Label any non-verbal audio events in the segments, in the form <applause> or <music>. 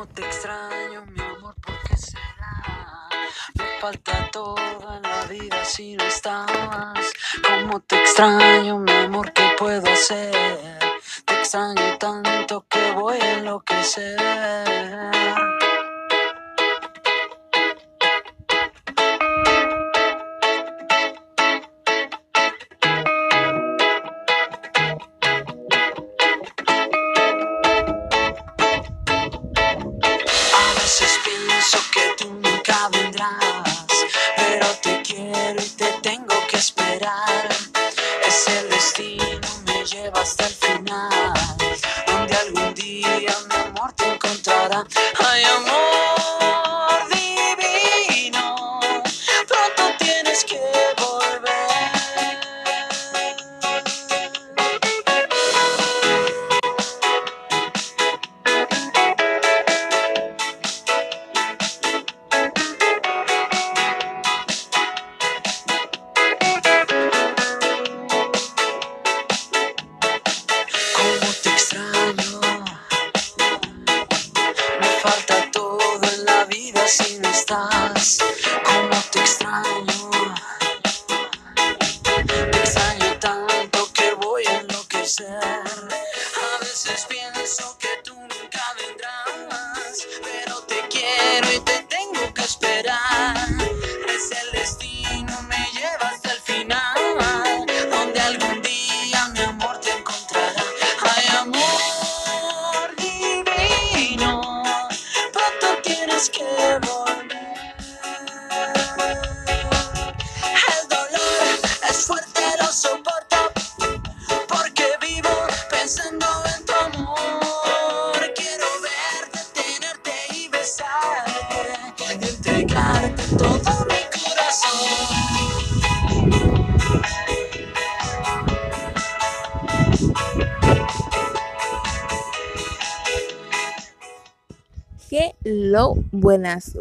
Cómo te extraño, mi amor, ¿por qué será? Me falta todo en la vida si no estabas. Cómo te extraño, mi amor, ¿qué puedo hacer? Te extraño tanto que voy a enloquecer.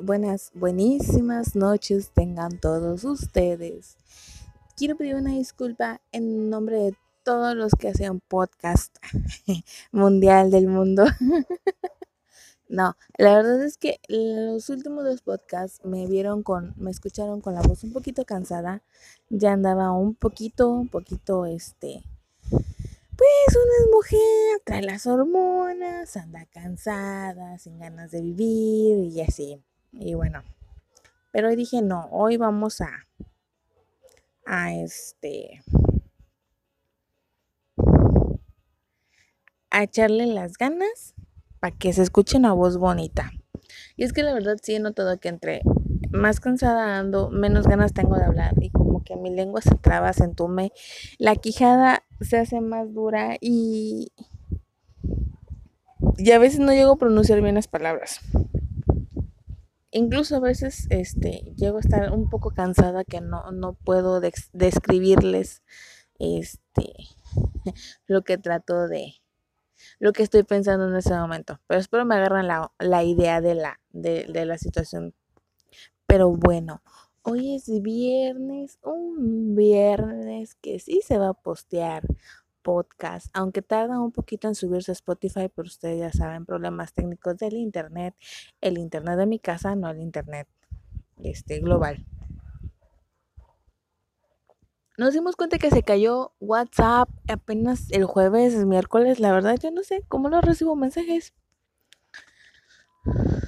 Buenas, buenísimas noches tengan todos ustedes. Quiero pedir una disculpa en nombre de todos los que hacen podcast <laughs> mundial del mundo. <laughs> No, la verdad es que los últimos dos podcasts me vieron con, me escucharon con la voz un poquito cansada. Ya andaba un poquito, un poquito, este, pues una es mujer, trae las hormonas, anda cansada, sin ganas de vivir y así. Y bueno, pero dije no, hoy vamos a, a este, a echarle las ganas para que se escuche una voz bonita. Y es que la verdad sí he notado que entre más cansada ando, menos ganas tengo de hablar y como que mi lengua se traba, se entume, la quijada se hace más dura y, y a veces no llego a pronunciar bien las palabras. Incluso a veces este, llego a estar un poco cansada que no, no puedo describirles este, <laughs> lo que trato de, lo que estoy pensando en ese momento. Pero espero me agarran la, la idea de la, de, de la situación. Pero bueno, hoy es viernes, un viernes que sí se va a postear podcast, aunque tarda un poquito en subirse a Spotify, pero ustedes ya saben, problemas técnicos del internet, el internet de mi casa, no el internet este global. Nos dimos cuenta que se cayó WhatsApp apenas el jueves, miércoles, la verdad yo no sé cómo no recibo mensajes.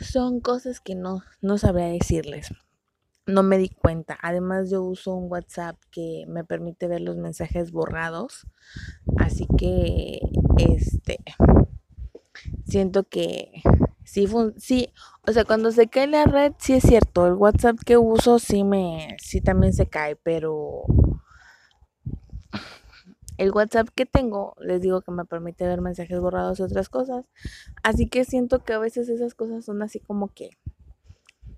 Son cosas que no, no sabría decirles. No me di cuenta. Además yo uso un WhatsApp que me permite ver los mensajes borrados. Así que, este, siento que sí, fun- sí, o sea, cuando se cae la red, sí es cierto. El WhatsApp que uso sí me, sí también se cae, pero el WhatsApp que tengo, les digo que me permite ver mensajes borrados y otras cosas. Así que siento que a veces esas cosas son así como que...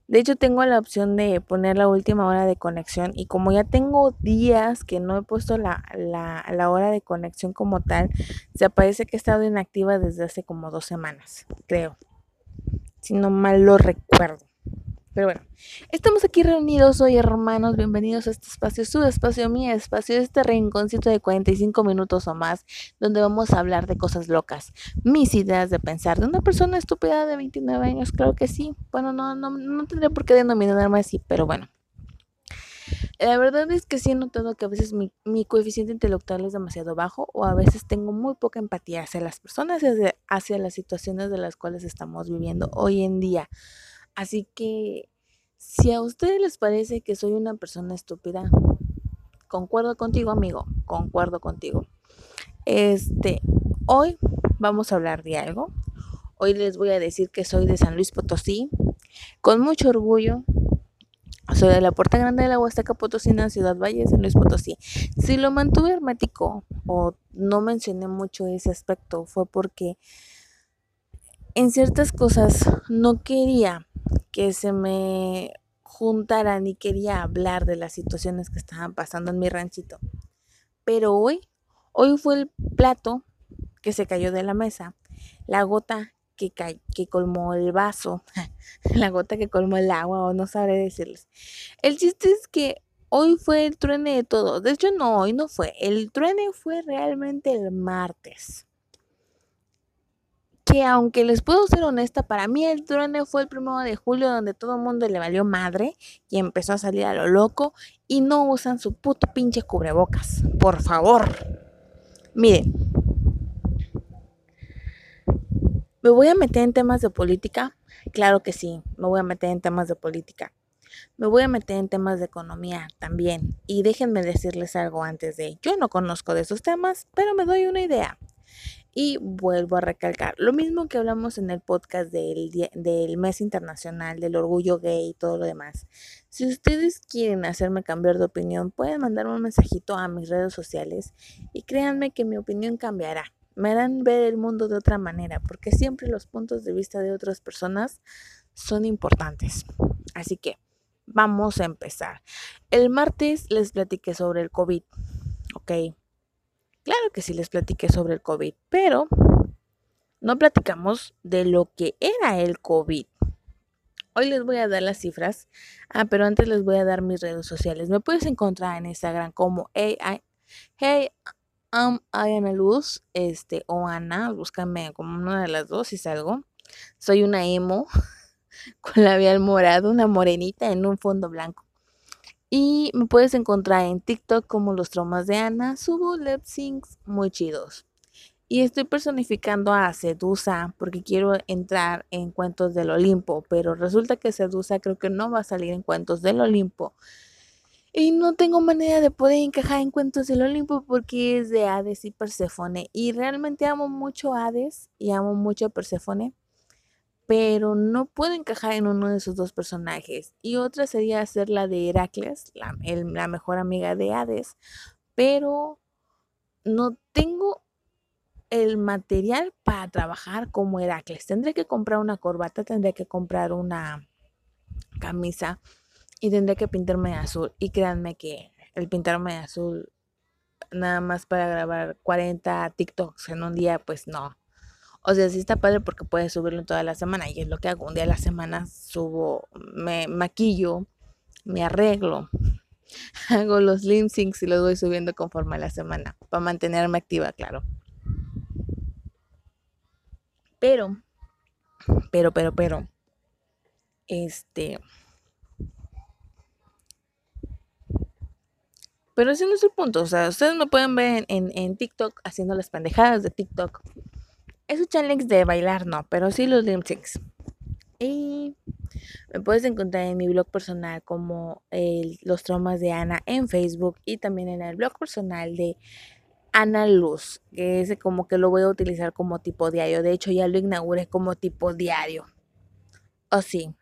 De hecho, tengo la opción de poner la última hora de conexión y como ya tengo días que no he puesto la, la, la hora de conexión como tal, se aparece que he estado inactiva desde hace como dos semanas, creo. Si no mal lo recuerdo. Pero bueno, estamos aquí reunidos hoy, hermanos. Bienvenidos a este espacio, su espacio, mi espacio, este rinconcito de 45 minutos o más, donde vamos a hablar de cosas locas, mis ideas de pensar de una persona estúpida de 29 años. Claro que sí. Bueno, no, no, no tendría por qué denominarme así, pero bueno. La verdad es que sí he notado que a veces mi, coeficiente intelectual es demasiado bajo o a veces tengo muy poca empatía hacia las personas y hacia las situaciones de las cuales estamos viviendo hoy en día. Así que si a ustedes les parece que soy una persona estúpida, concuerdo contigo, amigo, concuerdo contigo. Este, hoy vamos a hablar de algo. Hoy les voy a decir que soy de San Luis Potosí, con mucho orgullo. Soy de la Puerta Grande de la Huasteca Potosina, Ciudad Valle, San Luis Potosí. Si lo mantuve hermético o no mencioné mucho ese aspecto fue porque en ciertas cosas no quería que se me juntaran y quería hablar de las situaciones que estaban pasando en mi ranchito. Pero hoy, hoy fue el plato que se cayó de la mesa, la gota que, que colmó el vaso, <laughs> la gota que colmó el agua, o no sabré decirles. El chiste es que hoy fue el truene de todo. De hecho, no, hoy no fue. El truene fue realmente el martes que aunque les puedo ser honesta, para mí el truene fue el primero de julio donde todo el mundo le valió madre y empezó a salir a lo loco y no usan su puto pinche cubrebocas. Por favor. Miren. ¿Me voy a meter en temas de política? Claro que sí, me voy a meter en temas de política. Me voy a meter en temas de economía también. Y déjenme decirles algo antes de, yo no conozco de esos temas, pero me doy una idea. Y vuelvo a recalcar, lo mismo que hablamos en el podcast del, del mes internacional, del orgullo gay y todo lo demás. Si ustedes quieren hacerme cambiar de opinión, pueden mandarme un mensajito a mis redes sociales y créanme que mi opinión cambiará. Me harán ver el mundo de otra manera, porque siempre los puntos de vista de otras personas son importantes. Así que vamos a empezar. El martes les platiqué sobre el COVID, ¿ok? Claro que sí les platiqué sobre el COVID, pero no platicamos de lo que era el COVID. Hoy les voy a dar las cifras, ah, pero antes les voy a dar mis redes sociales. Me puedes encontrar en Instagram como Hey, hey I'm Ana Luz, este, o Ana, búscame como una de las dos si salgo. Soy una emo <laughs> con labial morado, una morenita en un fondo blanco. Y me puedes encontrar en TikTok como los traumas de Ana. Subo lip syncs muy chidos. Y estoy personificando a Sedusa porque quiero entrar en cuentos del Olimpo. Pero resulta que Sedusa creo que no va a salir en cuentos del Olimpo. Y no tengo manera de poder encajar en cuentos del Olimpo porque es de Hades y Perséfone. Y realmente amo mucho Hades y amo mucho a Perséfone pero no puedo encajar en uno de esos dos personajes. Y otra sería ser la de Heracles, la, la mejor amiga de Hades, pero no tengo el material para trabajar como Heracles. Tendré que comprar una corbata, tendré que comprar una camisa y tendré que pintarme de azul. Y créanme que el pintarme de azul nada más para grabar 40 TikToks en un día, pues no, o sea, sí está padre porque puedes subirlo toda la semana y es lo que hago. Un día a la semana subo, me maquillo, me arreglo, <laughs> hago los lip syncs y los voy subiendo conforme a la semana para mantenerme activa, claro. Pero, pero, pero, pero, este... Pero ese no es el punto. O sea, ustedes me pueden ver en, en TikTok haciendo las pendejadas de TikTok esos challenge de bailar no, pero sí los lip. Y me puedes encontrar en mi blog personal como Los traumas de Ana en Facebook y también en el blog personal de Ana Luz, que es como que lo voy a utilizar como tipo diario. De hecho, ya lo inauguré como tipo diario. O sí.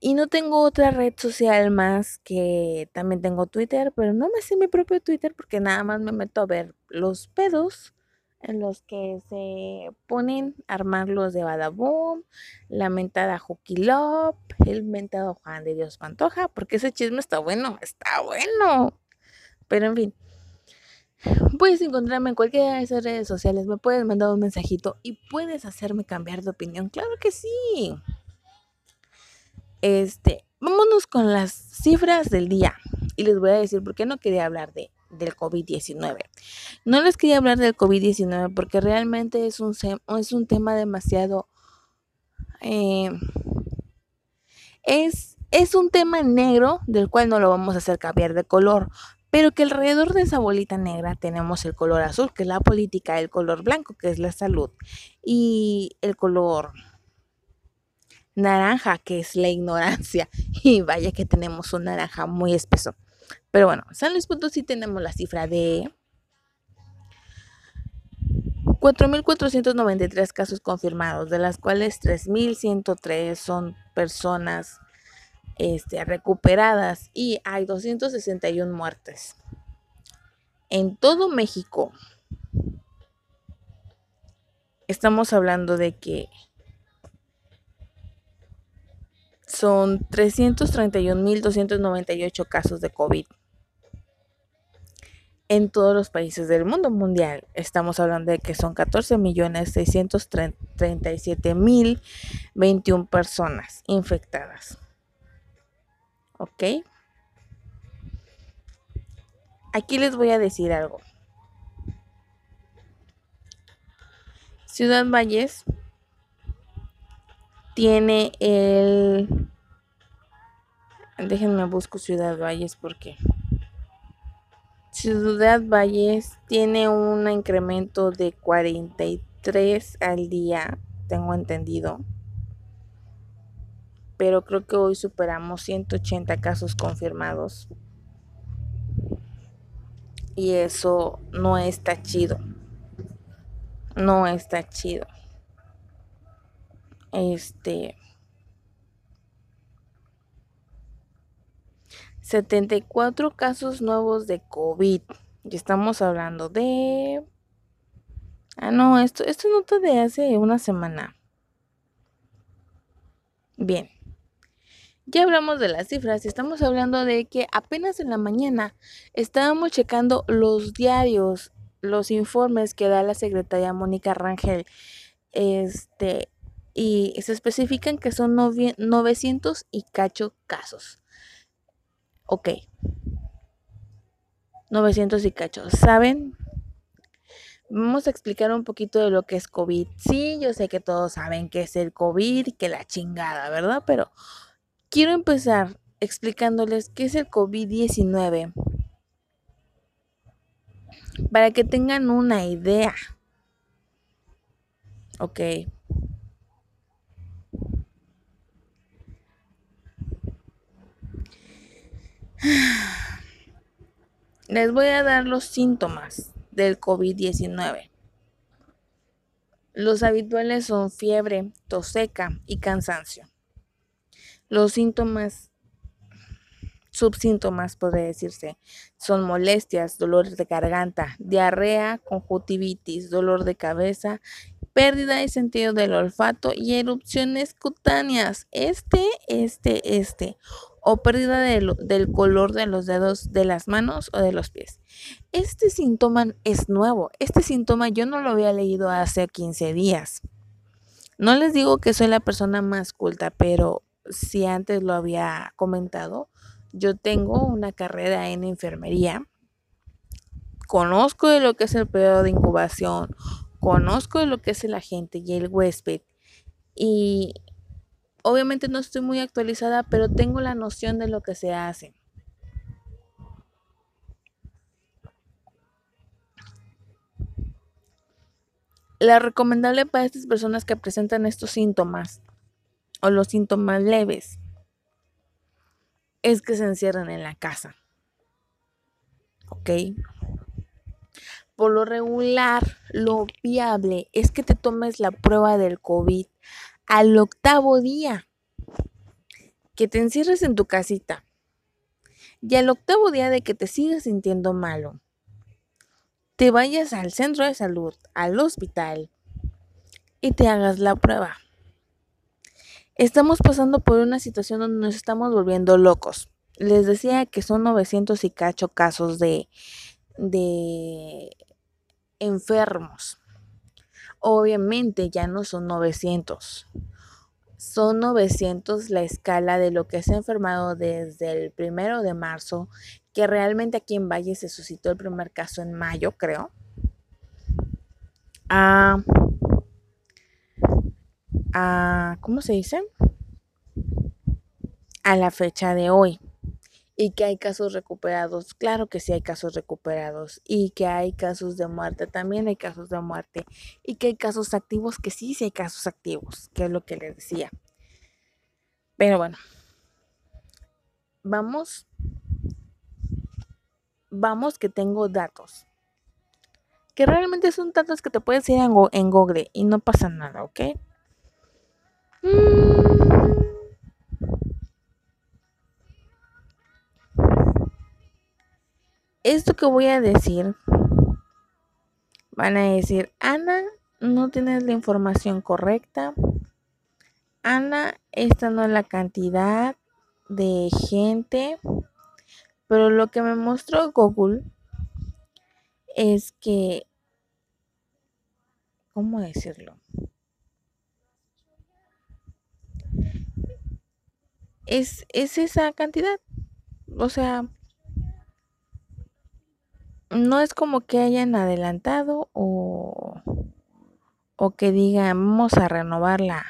Y no tengo otra red social más que también tengo Twitter, pero no me sé mi propio Twitter porque nada más me meto a ver los pedos los que se ponen a armar los de Badaboom, la mentada Love, el mentado Juan de Dios Pantoja, porque ese chisme está bueno, está bueno. Pero en fin, puedes encontrarme en cualquiera de esas redes sociales, me puedes mandar un mensajito y puedes hacerme cambiar de opinión, claro que sí. Este, vámonos con las cifras del día. Y les voy a decir por qué no quería hablar de, del COVID-19. No les quería hablar del COVID-19 porque realmente es un, es un tema demasiado... Eh, es, es un tema negro del cual no lo vamos a hacer cambiar de color, pero que alrededor de esa bolita negra tenemos el color azul, que es la política, el color blanco, que es la salud, y el color naranja, que es la ignorancia. <laughs> Y vaya que tenemos un naranja muy espeso. Pero bueno, San Luis Potosí tenemos la cifra de 4.493 casos confirmados, de las cuales 3.103 son personas este, recuperadas y hay 261 muertes. En todo México estamos hablando de que son 331.298 casos de COVID. En todos los países del mundo mundial estamos hablando de que son 14.637.021 personas infectadas. ¿Ok? Aquí les voy a decir algo. Ciudad Valles tiene el... Déjenme busco Ciudad Valles porque... Ciudad Valles tiene un incremento de 43 al día, tengo entendido. Pero creo que hoy superamos 180 casos confirmados. Y eso no está chido. No está chido este 74 casos nuevos de COVID. Y estamos hablando de Ah, no, esto esto nota de hace una semana. Bien. Ya hablamos de las cifras, estamos hablando de que apenas en la mañana estábamos checando los diarios, los informes que da la secretaria Mónica Rangel este y se especifican que son 900 y cacho casos. Ok. 900 y cacho. ¿Saben? Vamos a explicar un poquito de lo que es COVID. Sí, yo sé que todos saben que es el COVID que la chingada, ¿verdad? Pero quiero empezar explicándoles qué es el COVID-19 para que tengan una idea. Ok. Les voy a dar los síntomas del COVID-19. Los habituales son fiebre, tos seca y cansancio. Los síntomas, subsíntomas, puede decirse, son molestias, dolores de garganta, diarrea, conjuntivitis, dolor de cabeza pérdida de sentido del olfato y erupciones cutáneas. Este, este, este. O pérdida del color de los dedos de las manos o de los pies. Este síntoma es nuevo. Este síntoma yo no lo había leído hace 15 días. No les digo que soy la persona más culta, pero si antes lo había comentado, yo tengo una carrera en enfermería. Conozco de lo que es el periodo de incubación, conozco lo que es el agente y el huésped y obviamente no estoy muy actualizada, pero tengo la noción de lo que se hace. La recomendable para estas personas que presentan estos síntomas o los síntomas leves es que se encierren en la casa. ¿Ok? por lo regular, lo viable es que te tomes la prueba del COVID al octavo día, que te encierres en tu casita y al octavo día de que te sigas sintiendo malo, te vayas al centro de salud, al hospital y te hagas la prueba. Estamos pasando por una situación donde nos estamos volviendo locos. Les decía que son 900 y cacho casos de, de enfermos. Obviamente ya no son 900. son 900 la escala de lo que se ha enfermado desde el primero de marzo, que realmente aquí en Valle se suscitó el primer caso en mayo, creo. A, a ¿cómo se dice? A la fecha de hoy y que hay casos recuperados, claro que sí hay casos recuperados y que hay casos de muerte, también hay casos de muerte y que hay casos activos, que sí, sí hay casos activos, que es lo que les decía. Pero bueno, vamos, vamos que tengo datos, que realmente son datos que te puedes ir en, en Google y no pasa nada, ¿ok? Mm. esto que voy a decir, van a decir, Ana, no tienes la información correcta. Ana, esta no es la cantidad de gente. Pero lo que me mostró Google es que, ¿cómo decirlo? Es, es esa cantidad. O sea, no es como que hayan adelantado o, o que digan vamos a renovar la,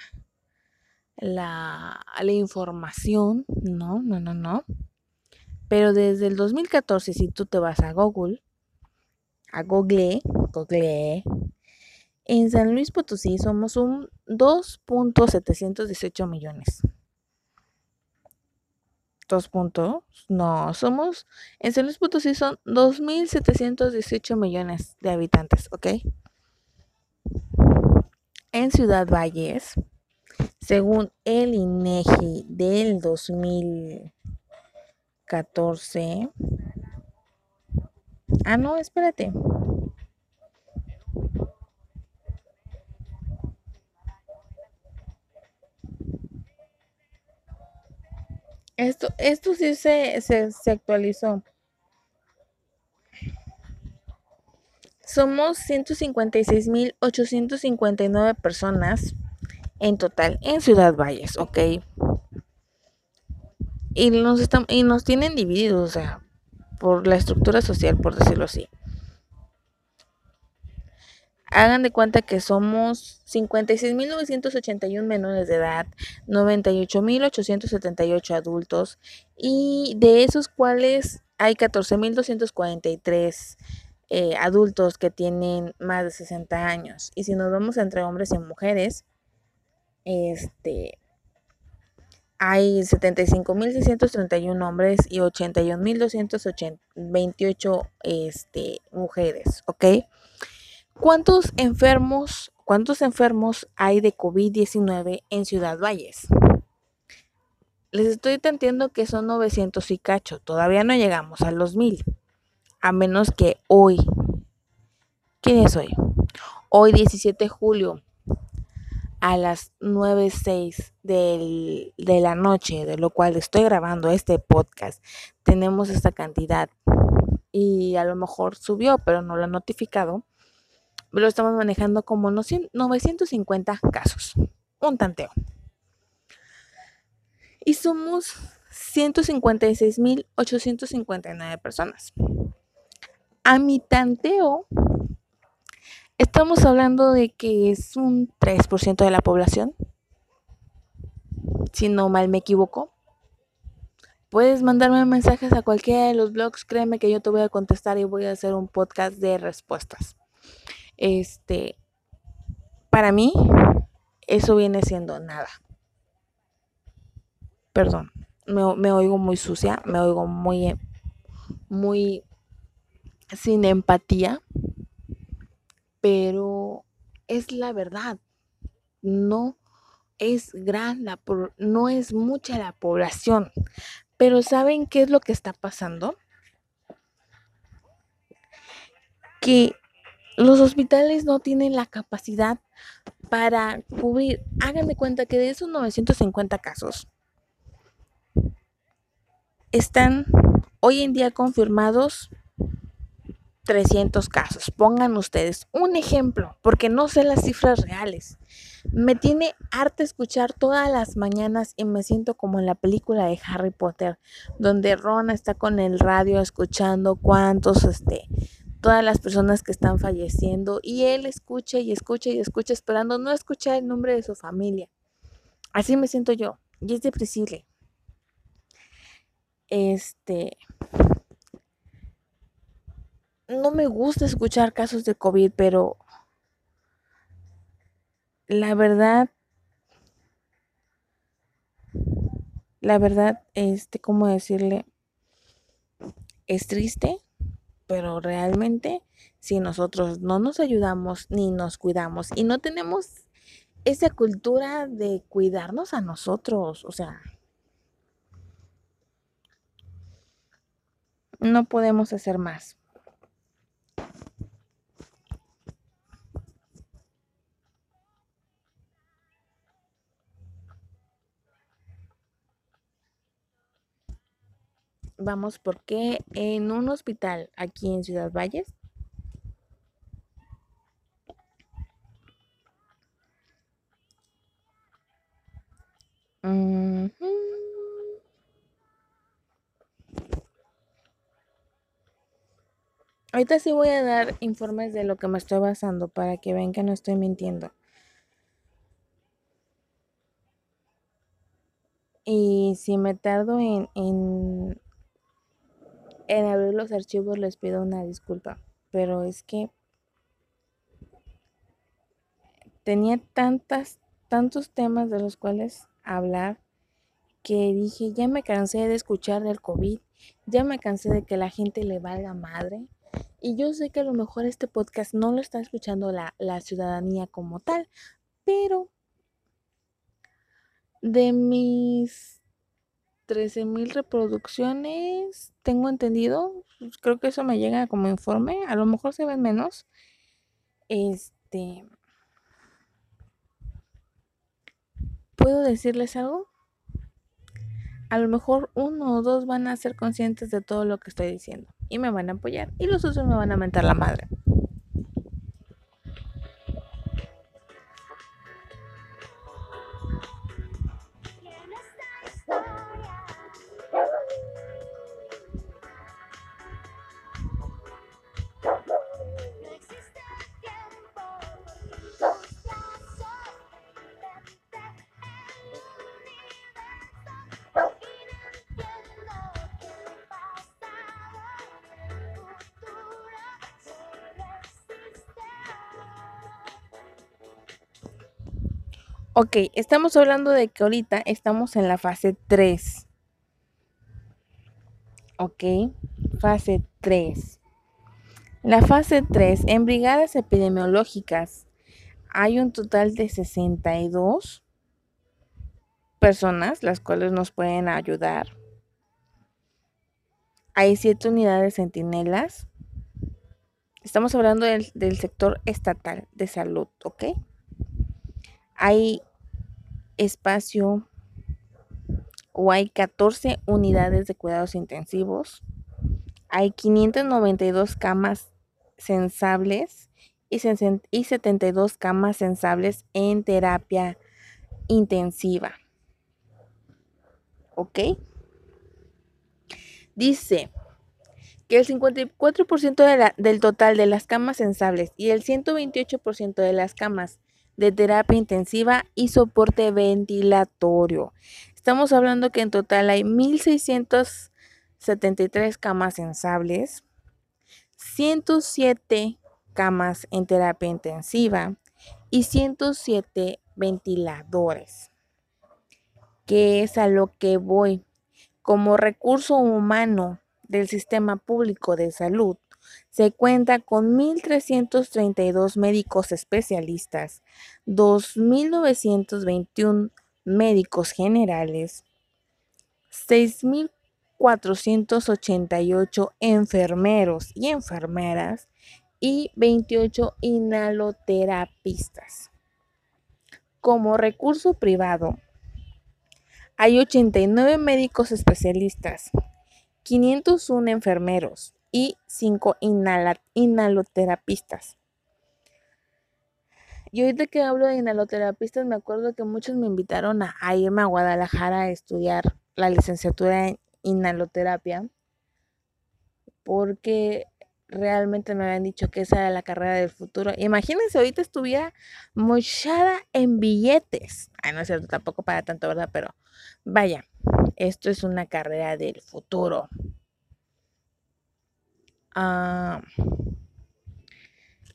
la, la información. No, no, no, no. Pero desde el 2014, si tú te vas a Google, a Google, Google, en San Luis Potosí somos un 2.718 millones dos puntos. No, somos, en San Luis Potosí son 2.718 millones de habitantes, ¿ok? En Ciudad Valles, según el INEGI del 2014. Ah, no, espérate. Esto, esto sí se, se, actualizó. Somos 156.859 personas en total en Ciudad Valles, ¿ok? Y nos, están, y nos tienen divididos, o sea, por la estructura social, por decirlo así. Hagan de cuenta que somos 56.981 menores de edad, 98.878 adultos y de esos cuales hay 14.243 eh, adultos que tienen más de 60 años. Y si nos vamos entre hombres y mujeres, este, hay 75.631 hombres y 81.228 este, mujeres, ¿ok? ¿Cuántos enfermos, cuántos enfermos hay de COVID-19 en Ciudad Valles? Les estoy tanteando que son 900 y cacho. Todavía no llegamos a los 1000. A menos que hoy. ¿Quién es hoy? Hoy 17 de julio a las 9.06 de la noche, de lo cual estoy grabando este podcast, tenemos esta cantidad. Y a lo mejor subió, pero no lo han notificado lo estamos manejando como 950 casos, un tanteo. Y somos 156.859 personas. A mi tanteo, estamos hablando de que es un 3% de la población, si no mal me equivoco. Puedes mandarme mensajes a cualquiera de los blogs, créeme que yo te voy a contestar y voy a hacer un podcast de respuestas. Este, para mí, eso viene siendo nada. Perdón, me, oigo muy sucia, me oigo muy, muy sin empatía, pero es la verdad. No es gran la no es mucha la población. Pero ¿saben qué es lo que está pasando? Que los hospitales no tienen la capacidad para cubrir. Háganme cuenta que de esos 950 casos están hoy en día confirmados 300 casos. Pongan ustedes un ejemplo, porque no sé las cifras reales, Me tiene harta escuchar todas las mañanas y me siento como en la película de Harry Potter, donde Ron está con el radio escuchando cuántos, este, todas las personas que están falleciendo y él escucha y escucha y escucha esperando no escuchar el nombre de su familia. Así me siento yo y es depresible. Este, no me gusta escuchar casos de COVID, pero la verdad, la verdad, este, ¿cómo decirle? Es triste, pero realmente si nosotros no nos ayudamos ni nos cuidamos y no tenemos esa cultura de cuidarnos a nosotros, o sea, no podemos hacer más. Vamos, porque en un hospital aquí en Ciudad Valles Ahorita sí voy a dar informes de lo que me estoy basando para que vean que no estoy mintiendo. Y si me tardo en, en abrir los archivos les pido una disculpa. Pero es que tenía tantas, tantos temas de los cuales hablar que dije, ya me cansé de escuchar del COVID, ya me cansé de que la gente le valga madre. Y yo sé que a lo mejor este podcast no lo está escuchando la, la ciudadanía como tal, pero de mis 13 mil reproducciones, tengo entendido, pues, creo que eso me llega como informe, a lo mejor se ven menos. Este, ¿puedo decirles algo? A lo mejor uno o dos van a ser conscientes de todo lo que estoy diciendo y me van a apoyar y los otros me van a mentar la madre. Ok, estamos hablando de que ahorita estamos en la fase 3. Ok, fase 3. La fase 3, en brigadas epidemiológicas, hay un total de 62 personas, las cuales nos pueden ayudar. Hay 7 unidades centinelas. Estamos hablando del, del sector estatal de salud, ¿ok? hay espacio o hay 14 unidades de cuidados intensivos, hay 592 camas sensables y 72 camas sensables en terapia intensiva. ¿Ok? Dice que el 54% del total de las camas sensables y el 128% de las camas de terapia intensiva y soporte ventilatorio. Estamos hablando que en total hay 1.673 camas sensables, 107 camas en terapia intensiva y 107 ventiladores. Que es a lo que voy. Como recurso humano del sistema público de salud, se cuenta con 1.332 médicos especialistas, 2.921 médicos generales, 6.488 enfermeros y enfermeras y 28 inhaloterapistas. Como recurso privado, hay 89 médicos especialistas, 501 enfermeros, y cinco inhaloterapistas. Y ahorita que hablo de inhaloterapistas, me acuerdo que muchos me invitaron a, a irme a Guadalajara a estudiar la licenciatura en inhaloterapia, porque realmente me habían dicho que esa era la carrera del futuro. Imagínense, ahorita estuviera mochada en billetes. Ay, no es cierto, tampoco para tanto, ¿verdad? Pero vaya, esto es una carrera del futuro. Ah,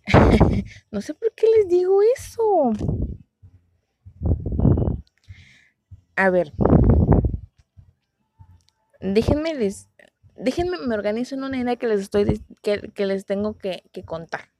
<laughs> no sé por qué les digo eso. A ver, déjenme les, déjenme me organizo en una idea que les estoy que, que les tengo que, que contar.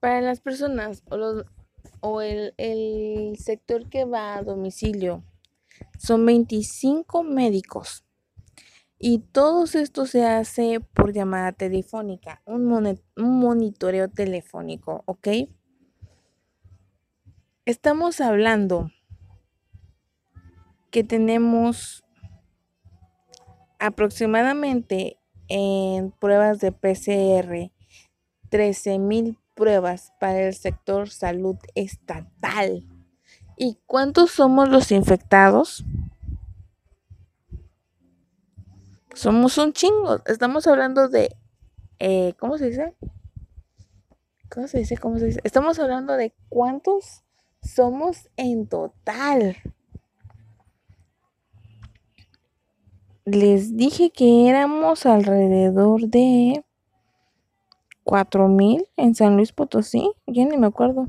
Para las personas o, los, o el, el sector que va a domicilio, son 25 médicos. Y todo esto se hace por llamada telefónica, un, un, monitoreo telefónico, ¿ok? Estamos hablando que tenemos aproximadamente en pruebas de PCR 13 mil pruebas para el sector salud estatal. ¿Y cuántos somos los infectados? Somos un chingo. Estamos hablando de... Eh, ¿Cómo se dice? ¿Cómo se dice? ¿Cómo se dice? Estamos hablando de cuántos somos en total. Les dije que éramos alrededor de cuatro mil en San Luis Potosí, ya ni me acuerdo.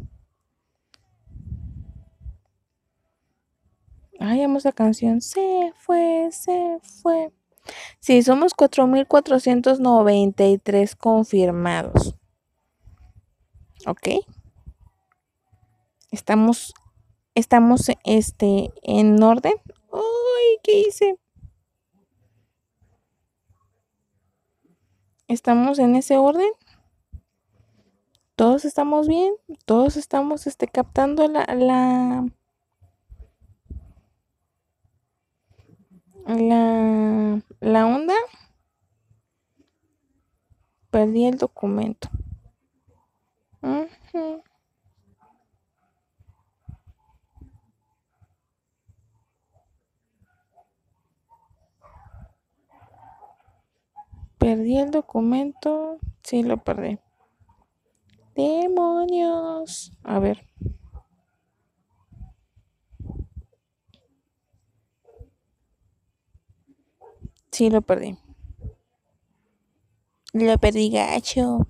Ay, amo esa canción. Se fue, se fue. Sí, somos 4.493 confirmados. ¿Ok? Estamos, estamos este, en orden. Ay, ¿qué hice? ¿Estamos en ese orden? Todos estamos bien, todos estamos este, captando la, la, la, onda. Perdí el documento. Perdí el documento. Sí, lo perdí. Demonios. A ver. Sí, lo perdí. Lo perdí gacho.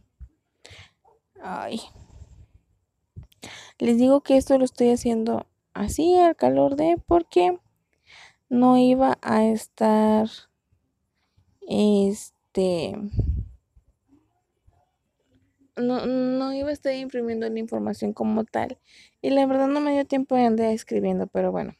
Ay. Les digo que esto lo estoy haciendo así al calor de porque no iba a estar este no, no iba a estar imprimiendo la información como tal. Y la verdad no me dio tiempo de andar escribiendo, pero bueno.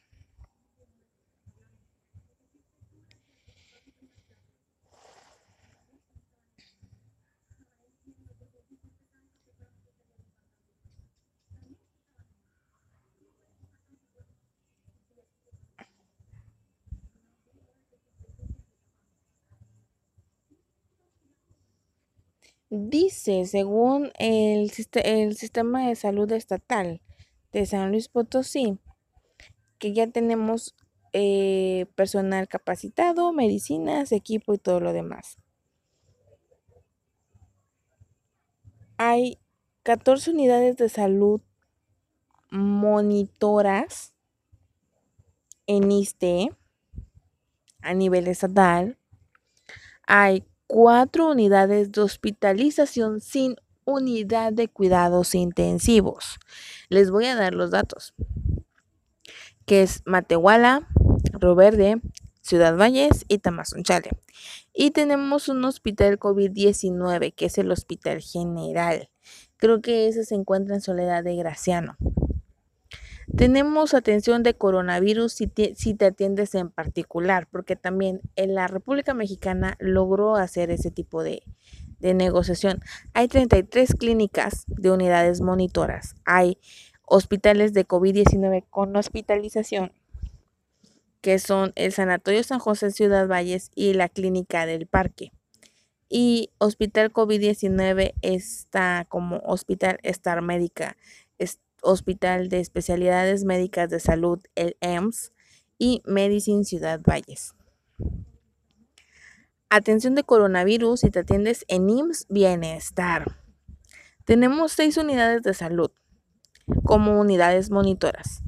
Dice, según el, sistema de salud estatal de San Luis Potosí, que ya tenemos eh, personal capacitado, medicinas, equipo y todo lo demás. Hay 14 unidades de salud monitoras en ISTE a nivel estatal. Hay cuatro unidades de hospitalización sin unidad de cuidados intensivos. Les voy a dar los datos, que es Matehuala, Río Verde, Ciudad Valles y Tamazunchale. Y tenemos un hospital COVID-19, que es el Hospital General. Creo que ese se encuentra en Soledad de Graciano. Tenemos atención de coronavirus si te, atiendes en particular, porque también en la República Mexicana logró hacer ese tipo de, de negociación. Hay 33 clínicas de unidades monitoras. Hay hospitales de COVID-19 con hospitalización, que son el Sanatorio San José Ciudad Valles y la Clínica del Parque. Y Hospital COVID-19 está como Hospital Star Médica. Hospital de Especialidades Médicas de Salud, el EMS, y Medicine Ciudad Valles. Atención de coronavirus si te atiendes en IMSS Bienestar. Tenemos seis unidades de salud como unidades monitoras.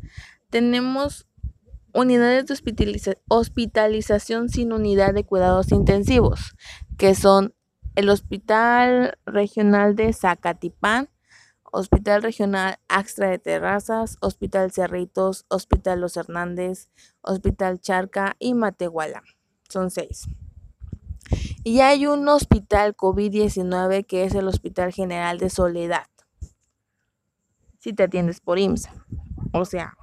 Tenemos unidades de hospitalización sin unidad de cuidados intensivos, que son el Hospital Regional de Zacatipán, Hospital Regional Axtra de Terrazas, Hospital Cerritos, Hospital Los Hernández, Hospital Charca y Matehuala. Son seis. Y hay un hospital COVID-19 que es el Hospital General de Soledad. Si te atiendes por IMSA. O sea,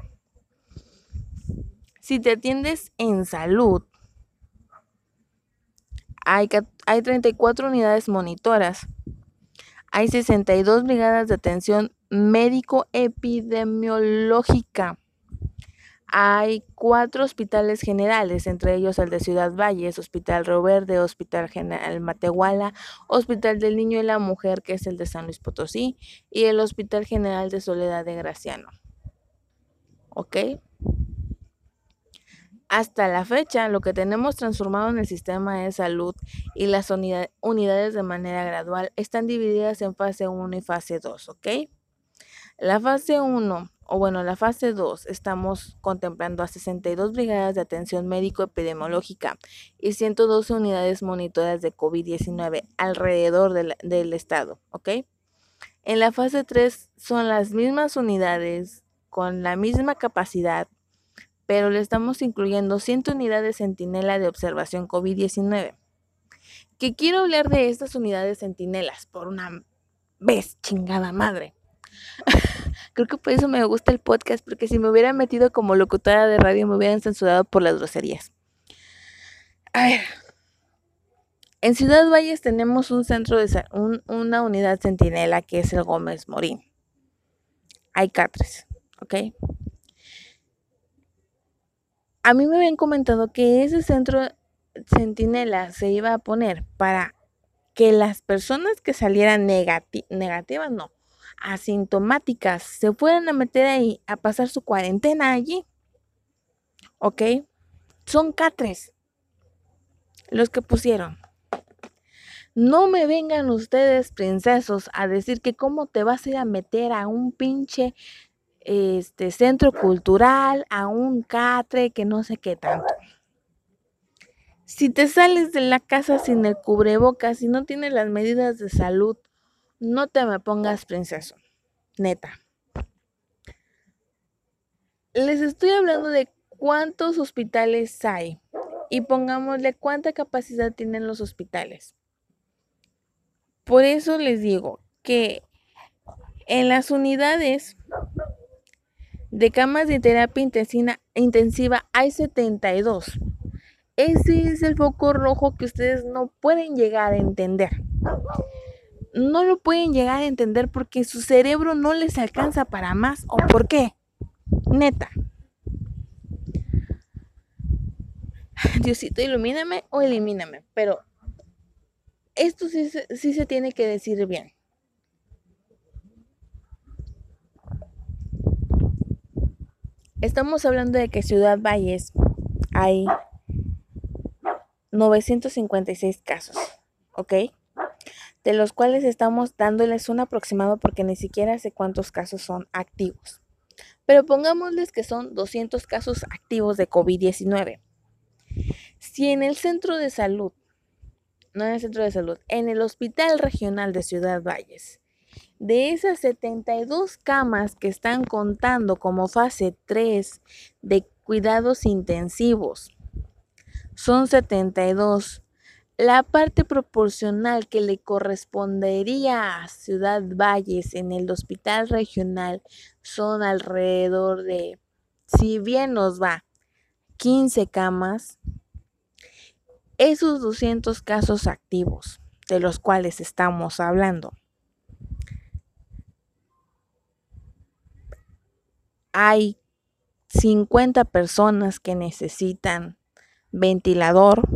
si te atiendes en salud, hay, hay 34 unidades monitoras hay 62 brigadas de atención médico-epidemiológica. Hay cuatro hospitales generales, entre ellos el de Ciudad Valles, Hospital Río Verde, Hospital General Matehuala, Hospital del Niño y la Mujer, que es el de San Luis Potosí, y el Hospital General de Soledad de Graciano. ¿Ok? Hasta la fecha, lo que tenemos transformado en el sistema de salud y las unidades de manera gradual están divididas en fase 1 y fase 2, ¿ok? La fase 1, o bueno, la fase 2, estamos contemplando a 62 brigadas de atención médico-epidemiológica y 112 unidades monitoras de COVID-19 alrededor del, del estado, ¿ok? En la fase 3 son las mismas unidades con la misma capacidad pero le estamos incluyendo 100 unidades centinela de observación COVID-19. Que quiero hablar de estas unidades centinelas por una vez, chingada madre. <laughs> Creo que por eso me gusta el podcast, porque si me hubiera metido como locutora de radio me hubieran censurado por las groserías. A ver. En Ciudad Valles tenemos un centro de una unidad centinela que es el Gómez Morín. Hay catres, ¿ok? A mí me habían comentado que ese centro centinela se iba a poner para que las personas que salieran negativas, no, asintomáticas, se fueran a meter ahí a pasar su cuarentena allí. ¿Ok? Son catres los que pusieron. No me vengan ustedes, princesos, a decir que cómo te vas a ir a meter a un pinche este centro cultural, a un catre, que no sé qué tanto. Si te sales de la casa sin el cubrebocas y no tienes las medidas de salud, no te me pongas princeso. Neta. Les estoy hablando de cuántos hospitales hay y pongámosle cuánta capacidad tienen los hospitales. Por eso les digo, que en las unidades de camas de terapia intensiva hay 72. Ese es el foco rojo que ustedes no pueden llegar a entender. No lo pueden llegar a entender porque su cerebro no les alcanza para más. ¿O por qué? Neta. Diosito, ilumíname o elimíname. Pero esto sí, sí se tiene que decir bien. Estamos hablando de que Ciudad Valles hay 956 casos, ¿ok? De los cuales estamos dándoles un aproximado porque ni siquiera sé cuántos casos son activos. Pero pongámosles que son 200 casos activos de COVID-19. Si en el centro de salud, no en el centro de salud, en el Hospital Regional de Ciudad Valles, de esas 72 camas que están contando como fase 3 de cuidados intensivos, son 72. La parte proporcional que le correspondería a Ciudad Valles en el hospital regional son alrededor de, si bien nos va, 15 camas. Esos 200 casos activos de los cuales estamos hablando. Hay 50 personas que necesitan ventilador.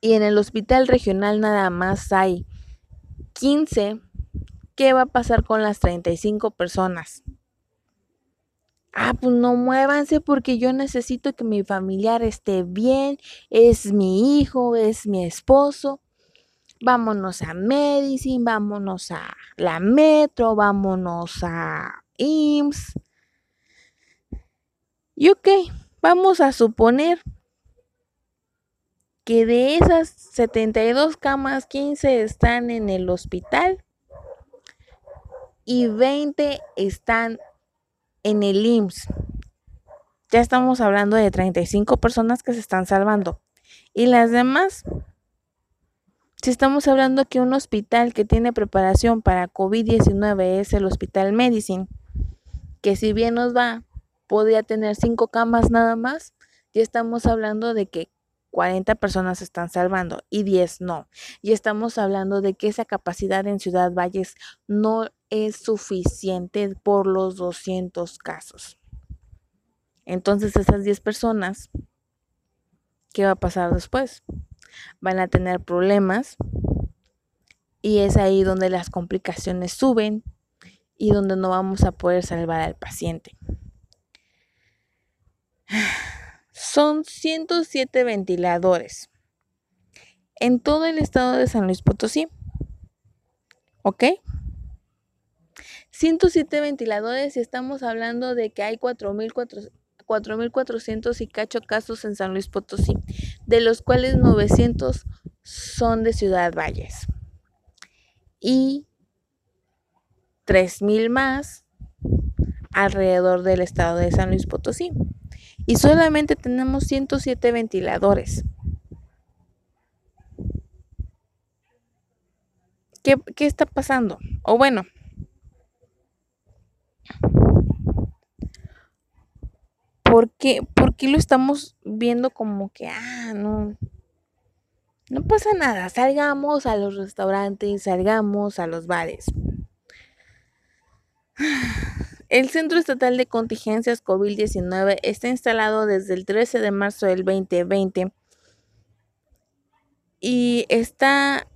Y en el hospital regional nada más hay 15. ¿Qué va a pasar con las 35 personas? Ah, pues no muévanse porque yo necesito que mi familiar esté bien, es mi hijo, es mi esposo. Vámonos a Medicine, vámonos a la Metro, vámonos a IMSS. Y ok, vamos a suponer que de esas 72 camas, 15 están en el hospital y 20 están en el IMSS. Ya estamos hablando de 35 personas que se están salvando. Y las demás, si estamos hablando que un hospital que tiene preparación para COVID-19 es el Hospital Medicine, que si bien nos va, podría tener cinco camas nada más, ya estamos hablando de que 40 personas se están salvando y 10 no. Y estamos hablando de que esa capacidad en Ciudad Valles no es suficiente por los 200 casos. Entonces esas 10 personas, ¿qué va a pasar después? Van a tener problemas y es ahí donde las complicaciones suben y donde no vamos a poder salvar al paciente. Son 107 ventiladores en todo el estado de San Luis Potosí. ¿Ok? 107 ventiladores y estamos hablando de que hay 4.400 y cacho casos en San Luis Potosí, de los cuales 900 son de Ciudad Valles. Y 3.000 más alrededor del estado de San Luis Potosí y solamente tenemos 107 ventiladores. ¿Qué, está pasando? O bueno, ¿por qué, ¿por qué lo estamos viendo como que, ah, no, no pasa nada, salgamos a los restaurantes, salgamos a los bares? <sighs> El Centro Estatal de Contingencias COVID-19 está instalado desde el 13 de marzo del 2020 y está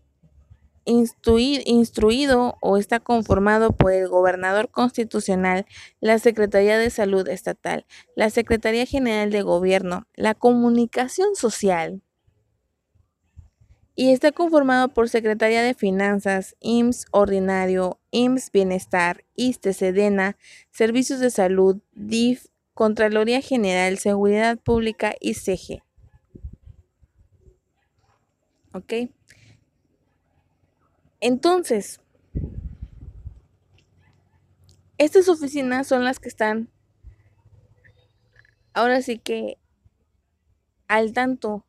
instruido o está conformado por el gobernador constitucional, la Secretaría de Salud Estatal, la Secretaría General de Gobierno, la Comunicación Social, y está conformado por Secretaría de Finanzas, IMSS Ordinario, IMSS Bienestar, ISTE Sedena, Servicios de Salud, DIF, Contraloría General, Seguridad Pública y CG. ¿Ok? Entonces, estas oficinas son las que están ahora sí que al tanto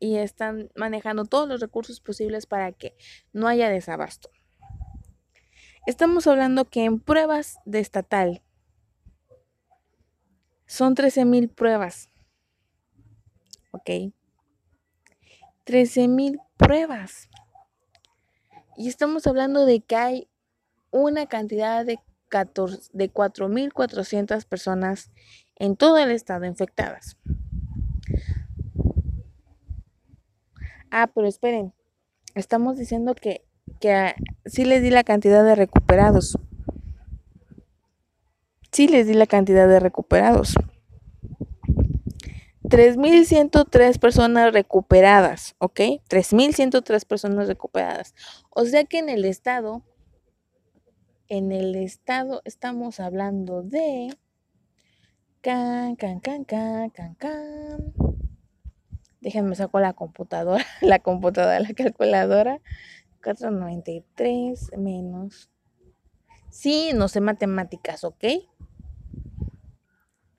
y están manejando todos los recursos posibles para que no haya desabasto. Estamos hablando que en pruebas de estatal son 13.000 pruebas. ¿Ok? 13.000 pruebas. Y estamos hablando de que hay una cantidad de, 14, de 4.400 personas en todo el estado infectadas. Ah, pero esperen, estamos diciendo que, que sí les di la cantidad de recuperados. Sí les di la cantidad de recuperados. 3.103 personas recuperadas, ¿ok? 3.103 personas recuperadas. O sea que en el estado, en el estado estamos hablando de... Can, can, can, can, can, can. Déjenme saco la computadora, <laughs> la computadora, la calculadora. 493 menos. Sí, no sé matemáticas, ¿ok?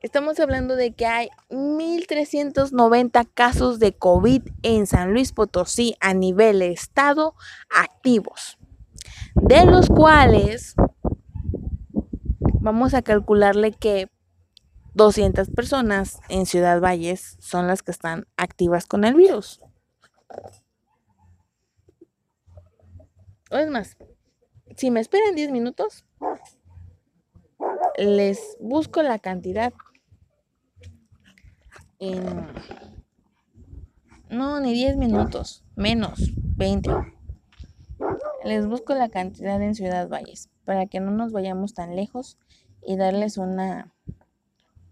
Estamos hablando de que hay 1.390 casos de COVID en San Luis Potosí a nivel estado activos, de los cuales vamos a calcularle que 200 personas en Ciudad Valles son las que están activas con el virus. Es más, si me esperan 10 minutos, les busco la cantidad en... No, ni 10 minutos, menos 20. Les busco la cantidad en Ciudad Valles para que no nos vayamos tan lejos y darles una,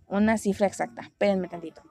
una cifra exacta. Espérenme tantito.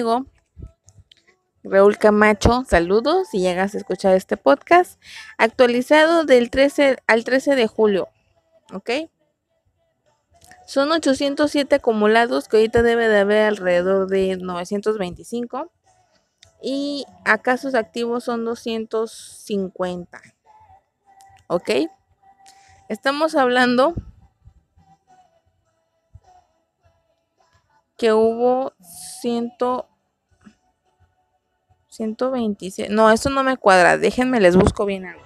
amigo Raúl Camacho, saludos si llegas a escuchar este podcast actualizado del 13 al 13 de julio, ¿ok? Son 807 acumulados que ahorita debe de haber alrededor de 925 y a casos activos son 250, ¿ok? Estamos hablando que hubo 100 126. No, eso no me cuadra. Déjenme, les busco bien algo.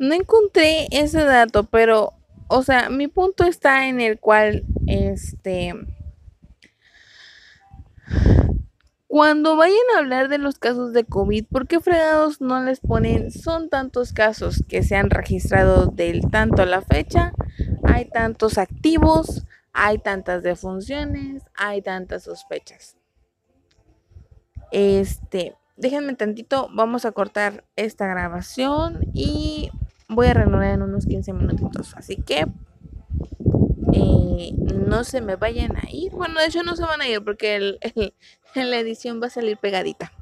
No encontré ese dato, pero, o sea, mi punto está en el cual, este, cuando vayan a hablar de los casos de COVID, ¿por qué fregados no les ponen, son tantos casos que se han registrado del tanto a la fecha, hay tantos activos, hay tantas defunciones, hay tantas sospechas? Este, déjenme tantito, vamos a cortar esta grabación y voy a reanudar en unos 15 minutitos. Así que eh, no se me vayan a ir. Bueno, de hecho no se van a ir porque la edición va a salir pegadita.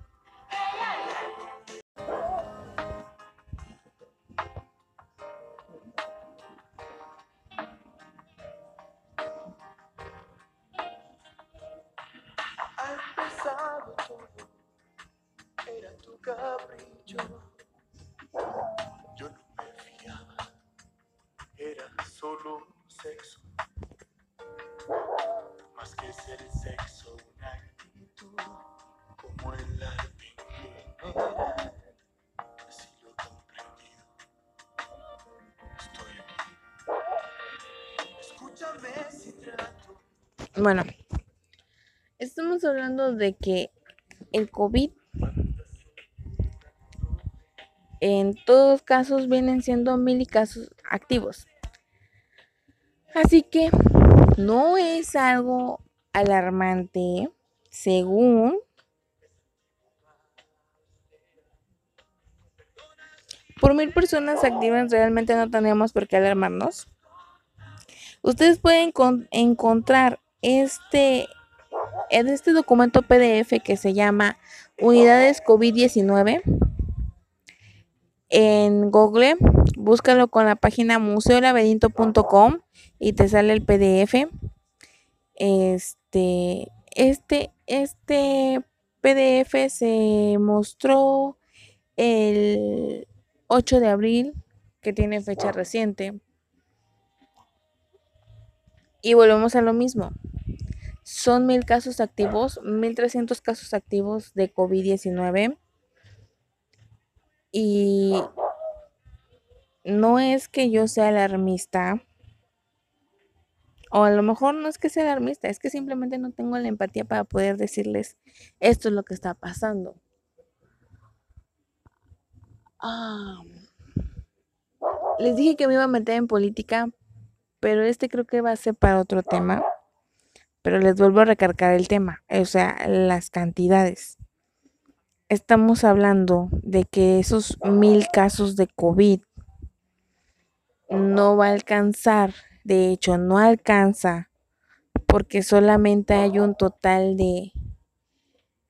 Era tu capricho. Solo sexo. Más que ser sexo, una actitud como el arte en general. Así lo he comprendido. Estoy aquí. Escúchame si trato. Bueno, estamos hablando de que el COVID en todos casos vienen siendo mil casos activos. Así que no es algo alarmante según por mil personas activas realmente no tenemos por qué alarmarnos. Ustedes pueden encontrar este en este documento PDF que se llama Unidades COVID-19 en Google, búscalo con la página museolaberinto.com y te sale el PDF. Este, este, este PDF se mostró el 8 de abril, que tiene fecha reciente. Y volvemos a lo mismo. Son mil casos activos, 1300 casos activos de COVID-19. Y no es que yo sea alarmista, o a lo mejor no es que sea alarmista, es que simplemente no tengo la empatía para poder decirles esto es lo que está pasando. Ah, les dije que me iba a meter en política, pero este creo que va a ser para otro tema. Pero les vuelvo a recargar el tema, o sea, las cantidades. Estamos hablando de que esos mil casos de COVID no va a alcanzar de hecho, no alcanza porque solamente hay un total de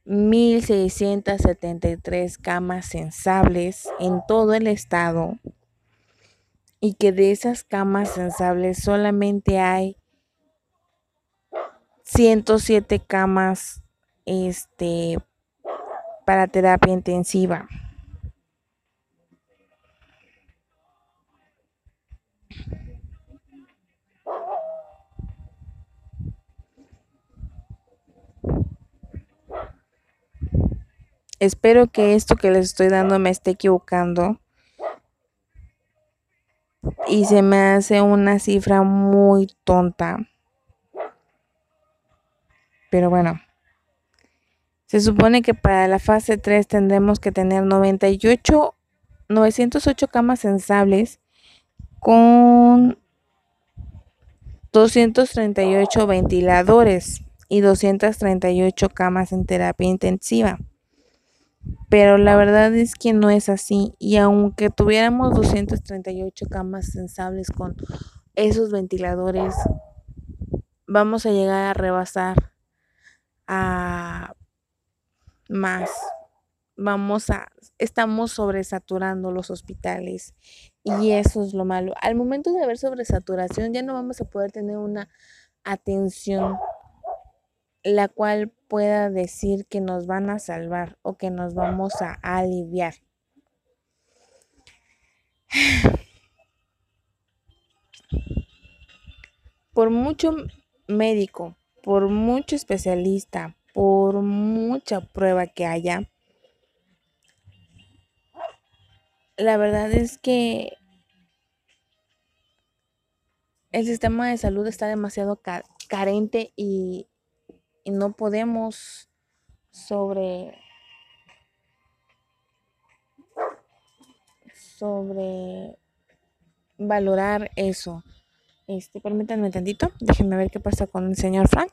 1.673 camas sensables en todo el estado y que de esas camas sensables solamente hay 107 camas este para terapia intensiva. Espero que esto que les estoy dando me esté equivocando. Y se me hace una cifra muy tonta. Pero bueno. Se supone que para la fase 3 tendremos que tener 98, 908 camas sensables con 238 ventiladores y 238 camas en terapia intensiva. Pero la verdad es que no es así. Y aunque tuviéramos 238 camas sensables con esos ventiladores, vamos a llegar a rebasar a más. Vamos a, estamos sobresaturando los hospitales y eso es lo malo. Al momento de haber sobresaturación ya no vamos a poder tener una atención la cual pueda decir que nos van a salvar o que nos vamos a aliviar. Por mucho médico, por mucho especialista, por mucha prueba que haya, la verdad es que el sistema de salud está demasiado carente y no podemos sobre sobre valorar eso. Este, permítanme tantito, déjenme ver qué pasa con el señor Frank.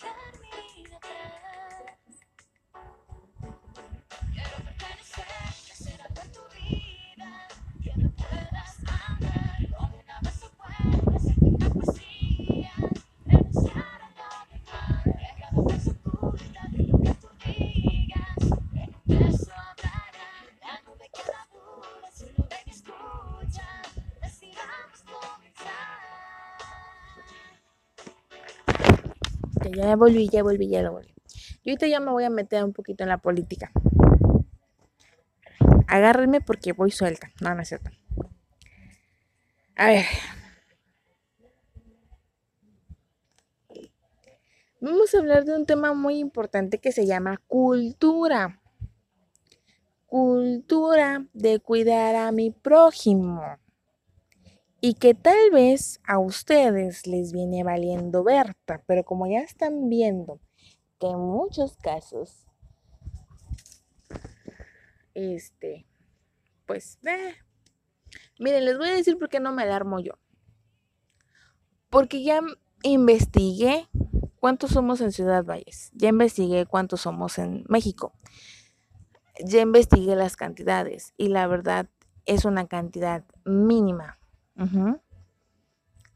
shine. Ya volví, ya volví, ya lo volví. Yo ahorita ya me voy a meter un poquito en la política. Agárrenme porque voy suelta. No, no es cierto. A ver. Vamos a hablar de un tema muy importante que se llama cultura. Cultura de cuidar a mi prójimo y que tal vez a ustedes les viene valiendo Berta, pero como ya están viendo que en muchos casos, este, pues, eh, miren, les voy a decir por qué no me alarmo yo. Porque ya investigué cuántos somos en Ciudad Valles, ya investigué cuántos somos en México, ya investigué las cantidades y la verdad es una cantidad mínima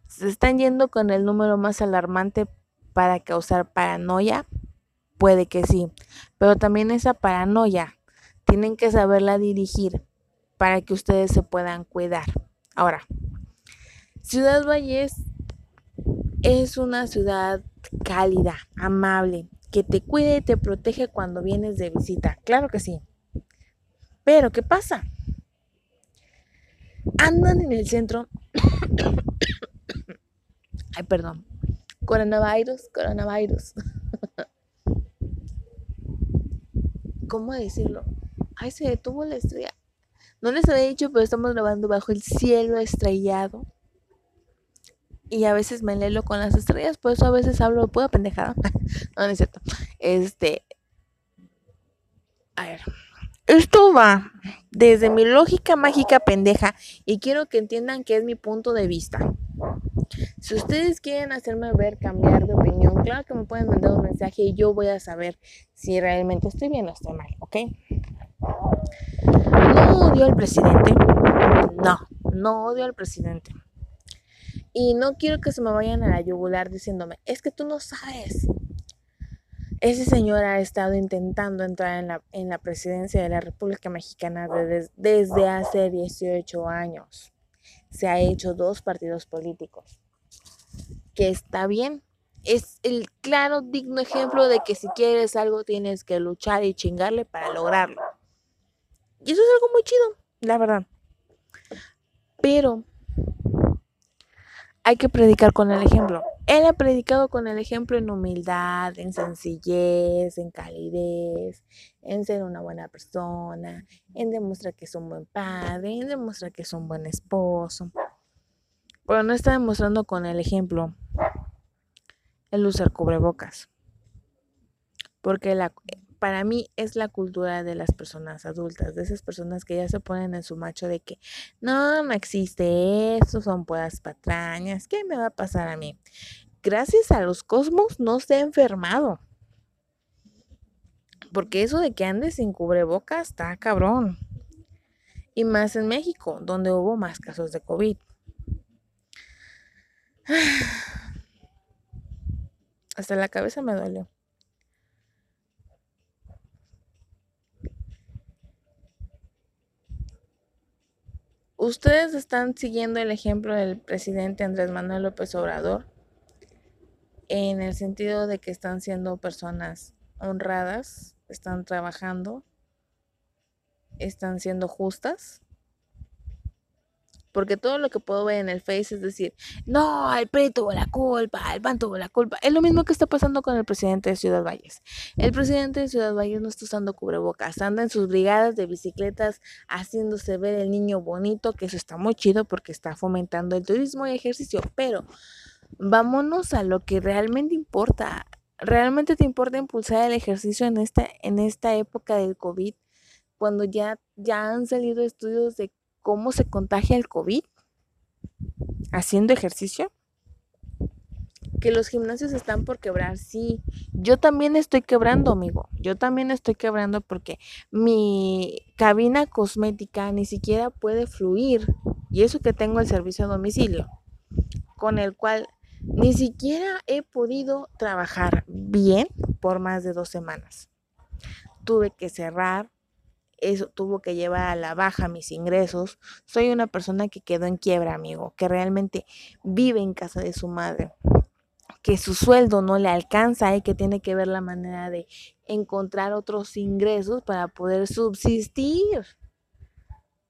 ¿Se están yendo con el número más alarmante para causar paranoia? Puede que sí, pero también esa paranoia tienen que saberla dirigir para que ustedes se puedan cuidar. Ahora, Ciudad Valles es una ciudad cálida, amable, que te cuida y te protege cuando vienes de visita. Claro que sí. Pero, ¿qué pasa? Andan en el centro. <coughs> Ay, perdón. Coronavirus, coronavirus. <laughs> ¿Cómo decirlo? Ay, se detuvo la estrella. No les había dicho, pero estamos grabando bajo el cielo estrellado. Y a veces me lelo con las estrellas, por eso a veces hablo puedo pendejada. <laughs> no, no es cierto. Este. A ver. Esto va desde mi lógica mágica pendeja y quiero que entiendan que es mi punto de vista. Si ustedes quieren hacerme ver cambiar de opinión, claro que me pueden mandar un mensaje y yo voy a saber si realmente estoy bien o estoy mal, ¿ok? no odio al presidente. No, no odio al presidente. Y no quiero que se me vayan a la yugular diciéndome, es que tú no sabes. Ese señor ha estado intentando entrar en la, en la presidencia de la República Mexicana desde hace 18 años. Se ha hecho dos partidos políticos. Que está bien. Es el claro, digno ejemplo de que si quieres algo tienes que luchar y chingarle para lograrlo. Y eso es algo muy chido, la verdad. Pero hay que predicar con el ejemplo. Él ha predicado con el ejemplo en humildad, en sencillez, en calidez, en ser una buena persona, en demostrar que es un buen padre, en demostrar que es un buen esposo. Pero no está demostrando con el ejemplo el usar cubrebocas. Porque la, para mí es la cultura de las personas adultas, de esas personas que ya se ponen en su macho de que no, no existe eso, son puras patrañas, ¿qué me va a pasar a mí? Gracias a los cosmos no se ha enfermado. Porque eso de que andes sin cubrebocas está cabrón. Y más en México, donde hubo más casos de COVID. <sighs> Hasta la cabeza me dolió. ¿Ustedes están siguiendo el ejemplo del presidente Andrés Manuel López Obrador? En el sentido de que están siendo personas honradas, están trabajando, están siendo justas porque todo lo que puedo ver en el Face es decir, no, el PRI tuvo la culpa, el PAN tuvo la culpa. Es lo mismo que está pasando con el presidente de Ciudad Valles. El presidente de Ciudad Valles no está usando cubrebocas, anda en sus brigadas de bicicletas haciéndose ver el niño bonito, que eso está muy chido porque está fomentando el turismo y ejercicio, pero vámonos a lo que realmente importa. ¿Realmente te importa impulsar el ejercicio en esta, en esta época del COVID? Cuando ya, ya han salido estudios de cómo se contagia el COVID haciendo ejercicio. Que los gimnasios están por quebrar, sí. Yo también estoy quebrando, amigo. Yo también estoy quebrando porque mi cabina cosmética ni siquiera puede fluir. Y eso que tengo el servicio a domicilio, con el cual ni siquiera he podido trabajar bien por más de dos semanas. Tuve que cerrar, eso tuvo que llevar a la baja mis ingresos. Soy una persona que quedó en quiebra, amigo, que realmente vive en casa de su madre, que su sueldo no le alcanza y que tiene que ver la manera de encontrar otros ingresos para poder subsistir.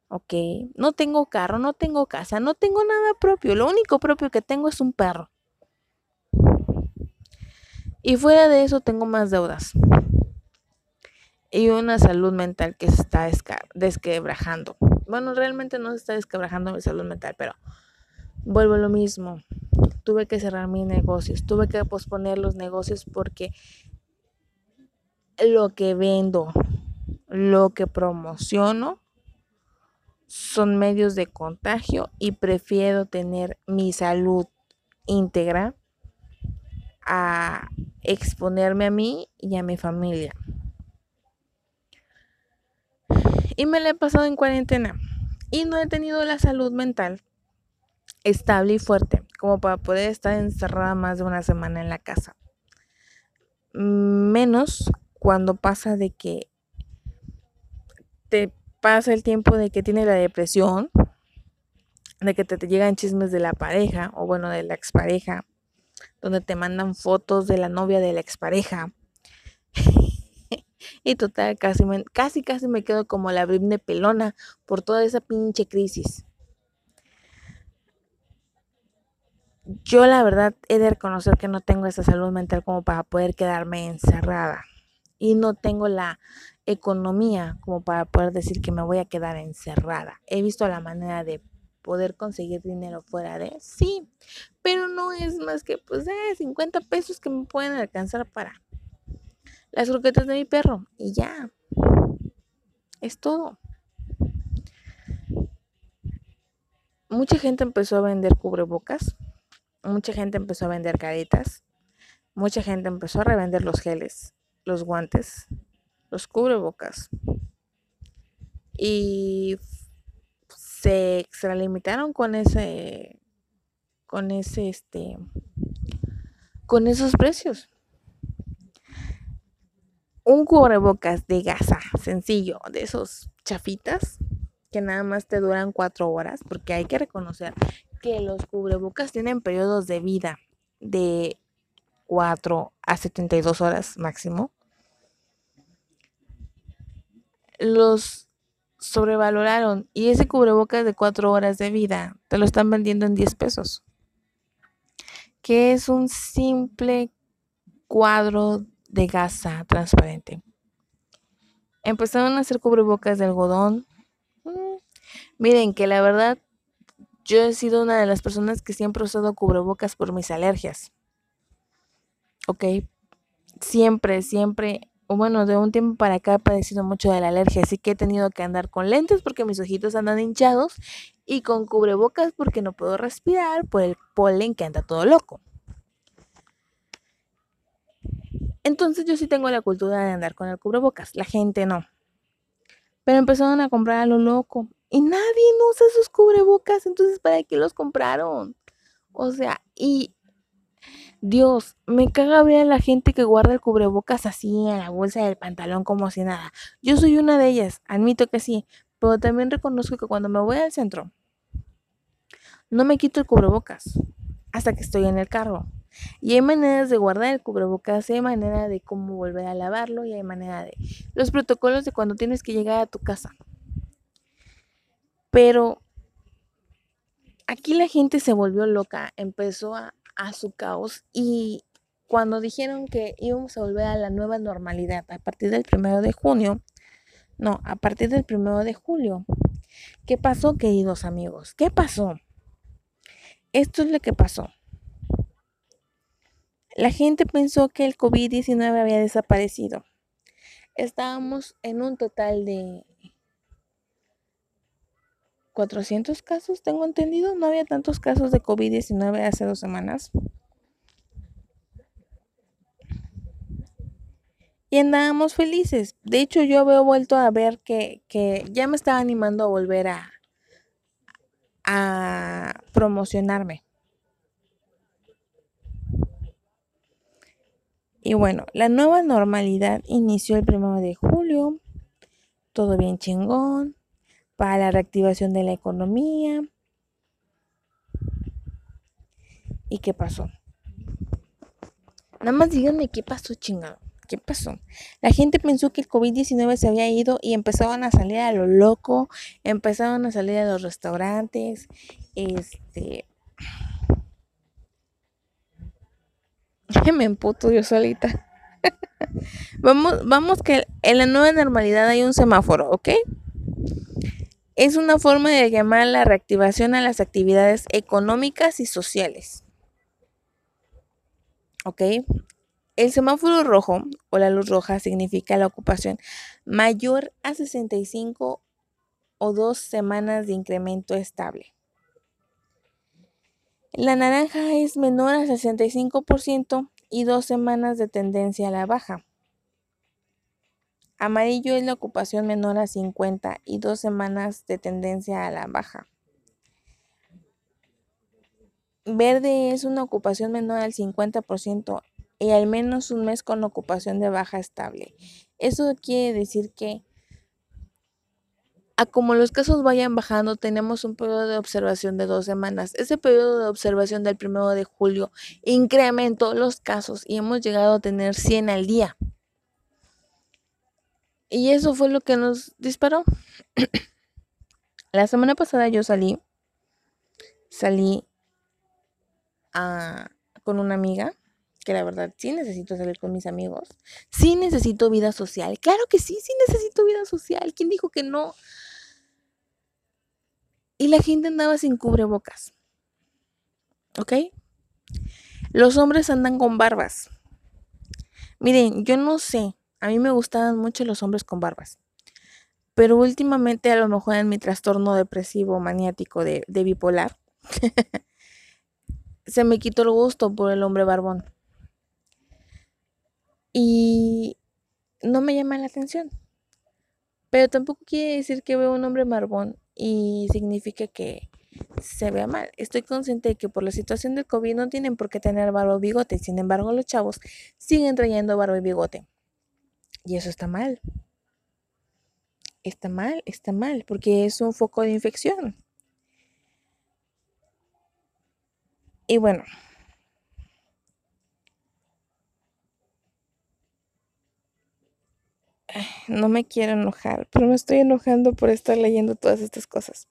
Ok, no tengo carro, no tengo casa, no tengo nada propio. Lo único propio que tengo es un perro. Y fuera de eso tengo más deudas y una salud mental que se está desquebrajando. Bueno, realmente no se está desquebrajando mi salud mental, pero vuelvo a lo mismo. Tuve que cerrar mis negocios, tuve que posponer los negocios porque lo que vendo, lo que promociono son medios de contagio y prefiero tener mi salud íntegra a exponerme a mí y a mi familia. Y me la he pasado en cuarentena. Y no he tenido la salud mental estable y fuerte como para poder estar encerrada más de una semana en la casa. Menos cuando pasa de que te pasa el tiempo de que tiene la depresión, de que te, llegan chismes de la pareja o bueno, de la expareja, donde te mandan fotos de la novia de la expareja y total, casi, casi, casi me quedo como la Britney pelona por toda esa pinche crisis. Yo la verdad he de reconocer que no tengo esa salud mental como para poder quedarme encerrada. Y no tengo la economía como para poder decir que me voy a quedar encerrada. He visto la manera de poder conseguir dinero fuera de, sí, pero no es más que pues eh, 50 pesos que me pueden alcanzar para las croquetas de mi perro y ya. Es todo. Mucha gente empezó a vender cubrebocas, mucha gente empezó a vender caretas, mucha gente empezó a revender los geles, los guantes, los cubrebocas. y se extralimitaron con ese con ese este con esos precios un cubrebocas de gasa sencillo de esos chafitas que nada más te duran cuatro horas porque hay que reconocer que los cubrebocas tienen periodos de vida de 4 a 72 horas máximo. Los sobrevaloraron y ese cubrebocas de 4 horas de vida te lo están vendiendo en 10 pesos que es un simple cuadro de gasa transparente. Empezaron a hacer cubrebocas de algodón. Mm, miren que la verdad, yo he sido una de las personas que siempre he usado cubrebocas por mis alergias. Ok, siempre, siempre, bueno, de un tiempo para acá he padecido mucho de la alergia, así que he tenido que andar con lentes porque mis ojitos andan hinchados y con cubrebocas porque no puedo respirar por el polen que anda todo loco. Entonces yo sí tengo la cultura de andar con el cubrebocas, la gente no. Pero empezaron a comprar a lo loco y nadie usa esos cubrebocas, entonces ¿para qué los compraron? O sea, y Dios, me caga ver a la gente que guarda el cubrebocas así en la bolsa del pantalón como si nada. Yo soy una de ellas, admito que sí, pero también reconozco que cuando me voy al centro, no me quito el cubrebocas hasta que estoy en el carro. Y hay maneras de guardar el cubrebocas, hay manera de cómo volver a lavarlo y hay manera de los protocolos de cuando tienes que llegar a tu casa. Pero aquí la gente se volvió loca, empezó a, a su caos y cuando dijeron que íbamos a volver a la nueva normalidad a partir del primero de junio, no, a partir del primero de julio. ¿Qué pasó, queridos amigos? ¿Qué pasó? Esto es lo que pasó. La gente pensó que el COVID-19 había desaparecido. Estábamos en un total de 400 casos, tengo entendido. No había tantos casos de COVID-19 hace dos semanas. Y andábamos felices. De hecho, yo había vuelto a ver que, que ya me estaba animando a volver a, a promocionarme. Y bueno, la nueva normalidad inició el primero de julio. Todo bien chingón. Para la reactivación de la economía. ¿Y qué pasó? Nada más díganme qué pasó, chingado. ¿Qué pasó? La gente pensó que el COVID-19 se había ido y empezaban a salir a lo loco, empezaron a salir a los restaurantes, este, <laughs> me emputo yo solita. <laughs> vamos, vamos que en la nueva normalidad hay un semáforo, ¿ok? Es una forma de llamar la reactivación a las actividades económicas y sociales. ¿Ok? El semáforo rojo o la luz roja significa la ocupación mayor a 65 o dos semanas de incremento estable. La naranja es menor a 65% y dos semanas de tendencia a la baja. Amarillo es la ocupación menor a 50 y dos semanas de tendencia a la baja. Verde es una ocupación menor al 50% y al menos un mes con ocupación de baja estable. Eso quiere decir que a como los casos vayan bajando, tenemos un periodo de observación de dos semanas. Ese periodo de observación del primero de julio incrementó los casos y hemos llegado a tener 100 al día. Y eso fue lo que nos disparó. <clears throat> La semana pasada yo salí, salí con una amiga, que la verdad sí necesito salir con mis amigos, sí necesito vida social, claro que sí, sí necesito vida social, ¿quién dijo que no? y la gente andaba sin cubrebocas. ¿Ok? Los hombres andan con barbas. Miren, yo no sé, a mí me gustaban mucho los hombres con barbas. Pero últimamente a lo mejor en mi trastorno depresivo maniático de, de bipolar, <laughs> se me quitó el gusto por el hombre barbón. Y no me llama la atención. Pero tampoco quiere decir que veo un hombre marbón y significa que se vea mal. Estoy consciente de que por la situación del COVID no tienen por qué tener barba o bigote. Sin embargo, los chavos siguen trayendo barba y bigote. Y eso está mal. Está mal, está mal, porque es un foco de infección. Y bueno. No me quiero enojar, pero me estoy enojando por estar leyendo todas estas cosas.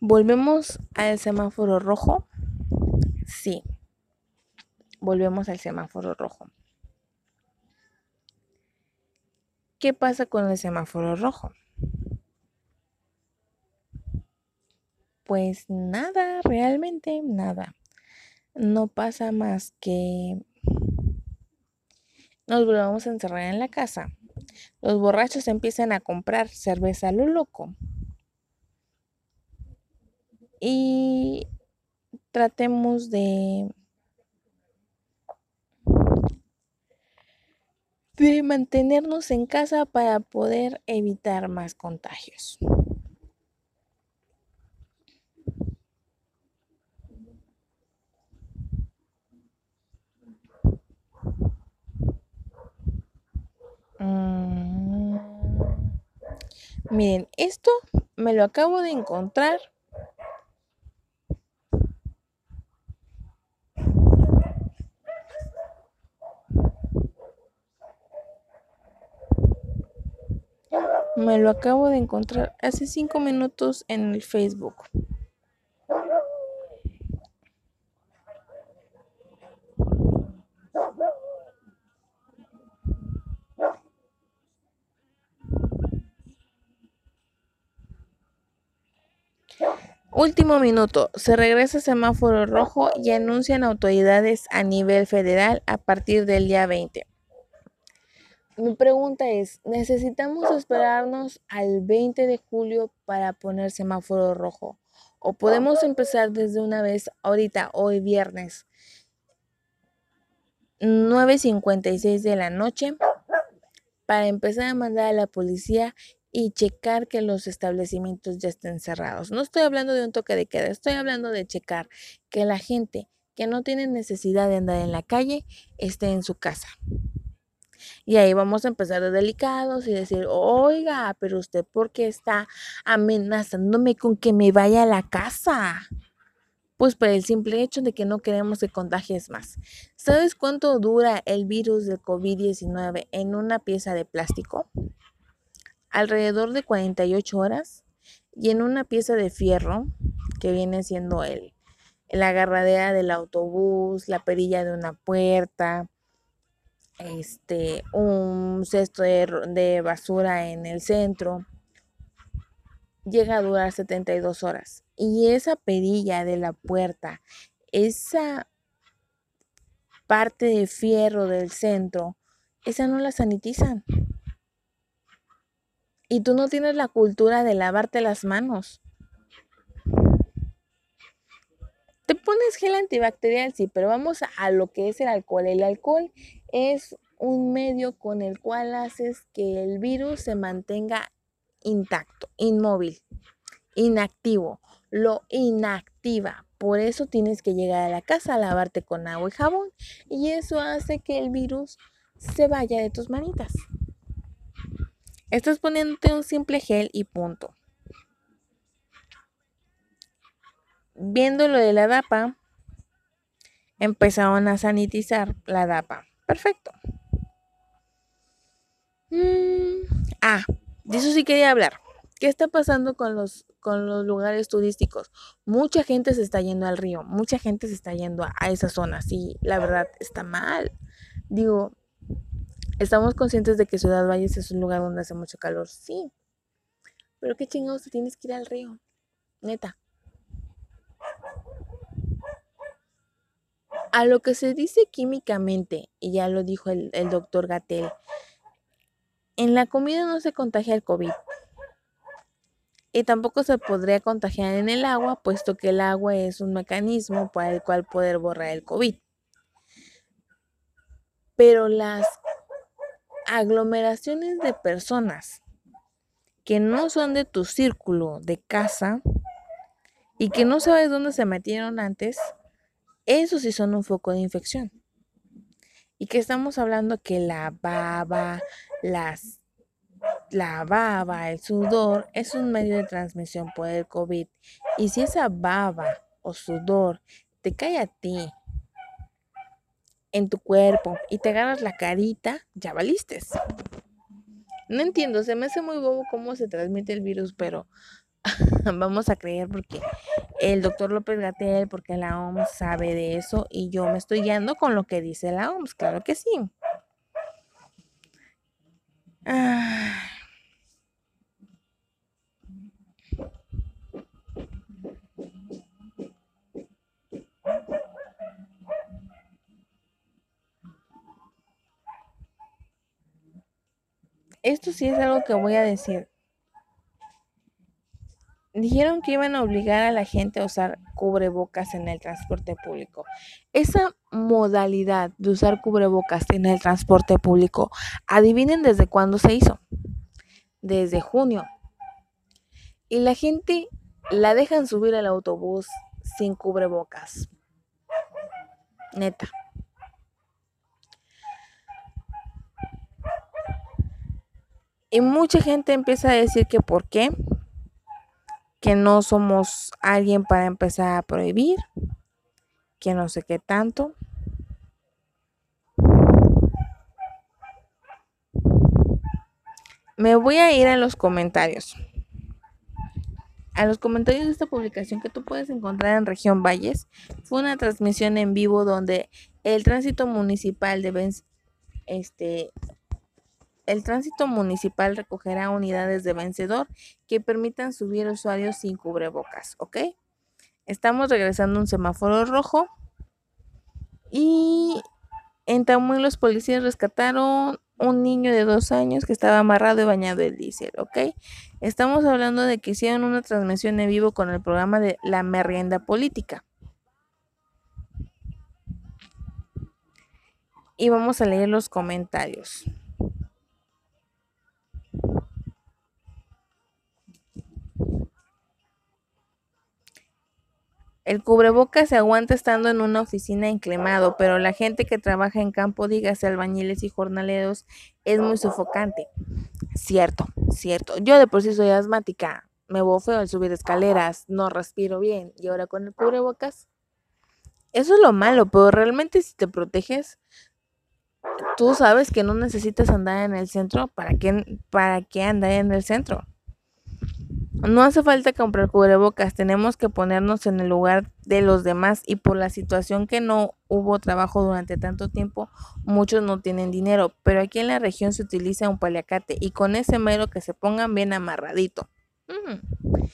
¿Volvemos al semáforo rojo? Sí. Volvemos al semáforo rojo. ¿Qué pasa con el semáforo rojo? Pues nada, realmente nada. No pasa más que nos volvamos a encerrar en la casa. Los borrachos empiezan a comprar cerveza a lo loco. Y tratemos de de mantenernos en casa para poder evitar más contagios. Mm. Miren, esto me lo acabo de encontrar Me lo acabo de encontrar hace cinco minutos en el Facebook. Último minuto. Se regresa semáforo rojo y anuncian autoridades a nivel federal a partir del día 20. Mi pregunta es, ¿necesitamos esperarnos al 20 de julio para poner semáforo rojo? ¿O podemos empezar desde una vez ahorita, hoy viernes, 9.56 de la noche, para empezar a mandar a la policía y checar que los establecimientos ya estén cerrados? No estoy hablando de un toque de queda, estoy hablando de checar que la gente que no tiene necesidad de andar en la calle esté en su casa. Y ahí vamos a empezar de delicados y decir, oiga, pero usted por qué está amenazándome con que me vaya a la casa? Pues por el simple hecho de que no queremos que contagies más. ¿Sabes cuánto dura el virus del COVID-19 en una pieza de plástico? Alrededor de 48 horas. Y en una pieza de fierro, que viene siendo el, la agarradera del autobús, la perilla de una puerta, este, un cesto de, basura en el centro, llega a durar 72 horas. Y esa perilla de la puerta, esa parte de fierro del centro, esa no la sanitizan. Y tú no tienes la cultura de lavarte las manos. Te pones gel antibacterial, sí, pero vamos a lo que es el alcohol. El alcohol es un medio con el cual haces que el virus se mantenga intacto, inmóvil, inactivo. Lo inactiva. Por eso tienes que llegar a la casa a lavarte con agua y jabón. Y eso hace que el virus se vaya de tus manitas. Estás poniéndote un simple gel y punto. Viendo lo de la DAPA, empezaron a sanitizar la DAPA. Perfecto. Mm, ah, de eso sí quería hablar. ¿Qué está pasando con los, con los lugares turísticos? Mucha gente se está yendo al río, mucha gente se está yendo a, a esa zona. Sí, la verdad está mal. Digo, estamos conscientes de que Ciudad Valles es un lugar donde hace mucho calor, sí. Pero qué chingados tienes que ir al río, neta. A lo que se dice químicamente, y ya lo dijo el, doctor Gatel, en la comida no se contagia el COVID. Y tampoco se podría contagiar en el agua, puesto que el agua es un mecanismo para el cual poder borrar el COVID. Pero las aglomeraciones de personas que no son de tu círculo de casa y que no sabes dónde se metieron antes, eso sí son un foco de infección. Y que estamos hablando que la baba, las, la baba, el sudor es un medio de transmisión por el COVID. Y si esa baba o sudor te cae a ti en tu cuerpo y te agarras la carita, ya valiste. No entiendo, se me hace muy bobo cómo se transmite el virus, pero <laughs> vamos a creer porque el doctor López Gatel, porque la OMS sabe de eso y yo me estoy guiando con lo que dice la OMS, claro que sí. Ah. Esto sí es algo que voy a decir. Dijeron que iban a obligar a la gente a usar cubrebocas en el transporte público. Esa modalidad de usar cubrebocas en el transporte público, adivinen desde cuándo se hizo. Desde junio. Y la gente la dejan subir al autobús sin cubrebocas. Neta. Y mucha gente empieza a decir que por qué, que no somos alguien para empezar a prohibir, que no sé qué tanto. Me voy a ir a los comentarios. A los comentarios de esta publicación que tú puedes encontrar en Región Valles. Fue una transmisión en vivo donde el tránsito municipal de este, el tránsito municipal recogerá unidades de vencedor que permitan subir usuarios sin cubrebocas, ¿ok? Estamos regresando a un semáforo rojo y en Tamuín los policías rescataron un niño de dos años que estaba amarrado y bañado en diésel, ¿ok? Estamos hablando de que hicieron una transmisión en vivo con el programa de La Merienda Política. Y vamos a leer los comentarios. El cubrebocas se aguanta estando en una oficina inclemado, pero la gente que trabaja en campo, dígase albañiles y jornaleros, es muy sofocante. Cierto, cierto. Yo de por sí soy asmática, me bofeo al subir escaleras, no respiro bien, y ahora con el cubrebocas. Eso es lo malo, pero realmente si te proteges, tú sabes que no necesitas andar en el centro. ¿Para qué, para qué andar en el centro? No hace falta comprar cubrebocas, tenemos que ponernos en el lugar de los demás y por la situación que no hubo trabajo durante tanto tiempo, muchos no tienen dinero, pero aquí en la región se utiliza un paliacate y con ese mero que se pongan bien amarradito. Mm.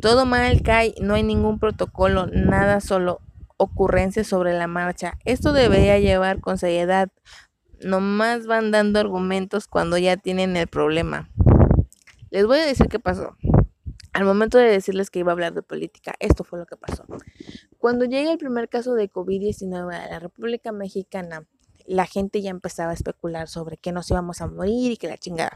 Todo mal cae, no hay ningún protocolo, nada solo ocurrencias sobre la marcha. Esto debería llevar con seriedad. Nomás van dando argumentos cuando ya tienen el problema. Les voy a decir qué pasó. Al momento de decirles que iba a hablar de política, esto fue lo que pasó. Cuando llega el primer caso de COVID-19 a la República Mexicana, la gente ya empezaba a especular sobre que nos íbamos a morir y que la chingada.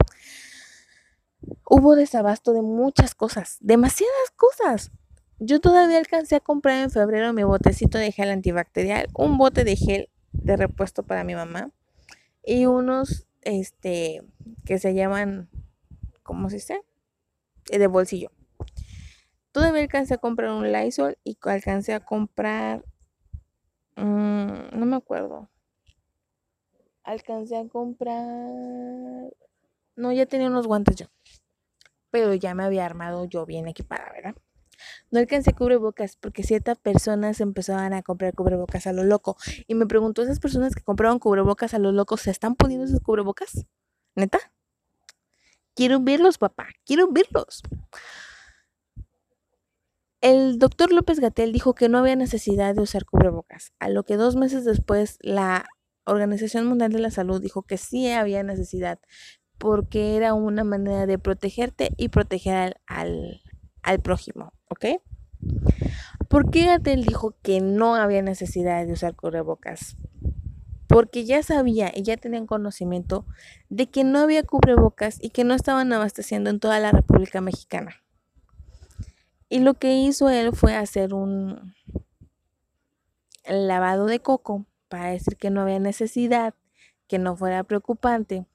Hubo desabasto de muchas cosas, demasiadas cosas. Yo todavía alcancé a comprar en febrero mi botecito de gel antibacterial, un bote de gel de repuesto para mi mamá y unos este que se llaman ¿cómo se dice? Eh, de bolsillo. Todavía alcancé a comprar un Lysol y alcancé a comprar, mm, no me acuerdo. Alcancé a comprar, no, ya tenía unos guantes yo, pero ya me había armado yo bien equipada, ¿verdad? No alcancé cubrebocas porque ciertas personas empezaban a comprar cubrebocas a lo loco. Y me preguntó, ¿esas personas que compraron cubrebocas a lo loco se están poniendo esos cubrebocas? ¿Neta? Quiero verlos, papá, quiero verlos. El doctor López Gatel dijo que no había necesidad de usar cubrebocas, a lo que dos meses después la Organización Mundial de la Salud dijo que sí había necesidad, porque era una manera de protegerte y proteger al, al, prójimo, ¿ok? ¿Por qué Gatel dijo que no había necesidad de usar cubrebocas? Porque ya sabía y ya tenían conocimiento de que no había cubrebocas y que no estaban abasteciendo en toda la República Mexicana. Y lo que hizo él fue hacer un lavado de coco para decir que no había necesidad, que no fuera preocupante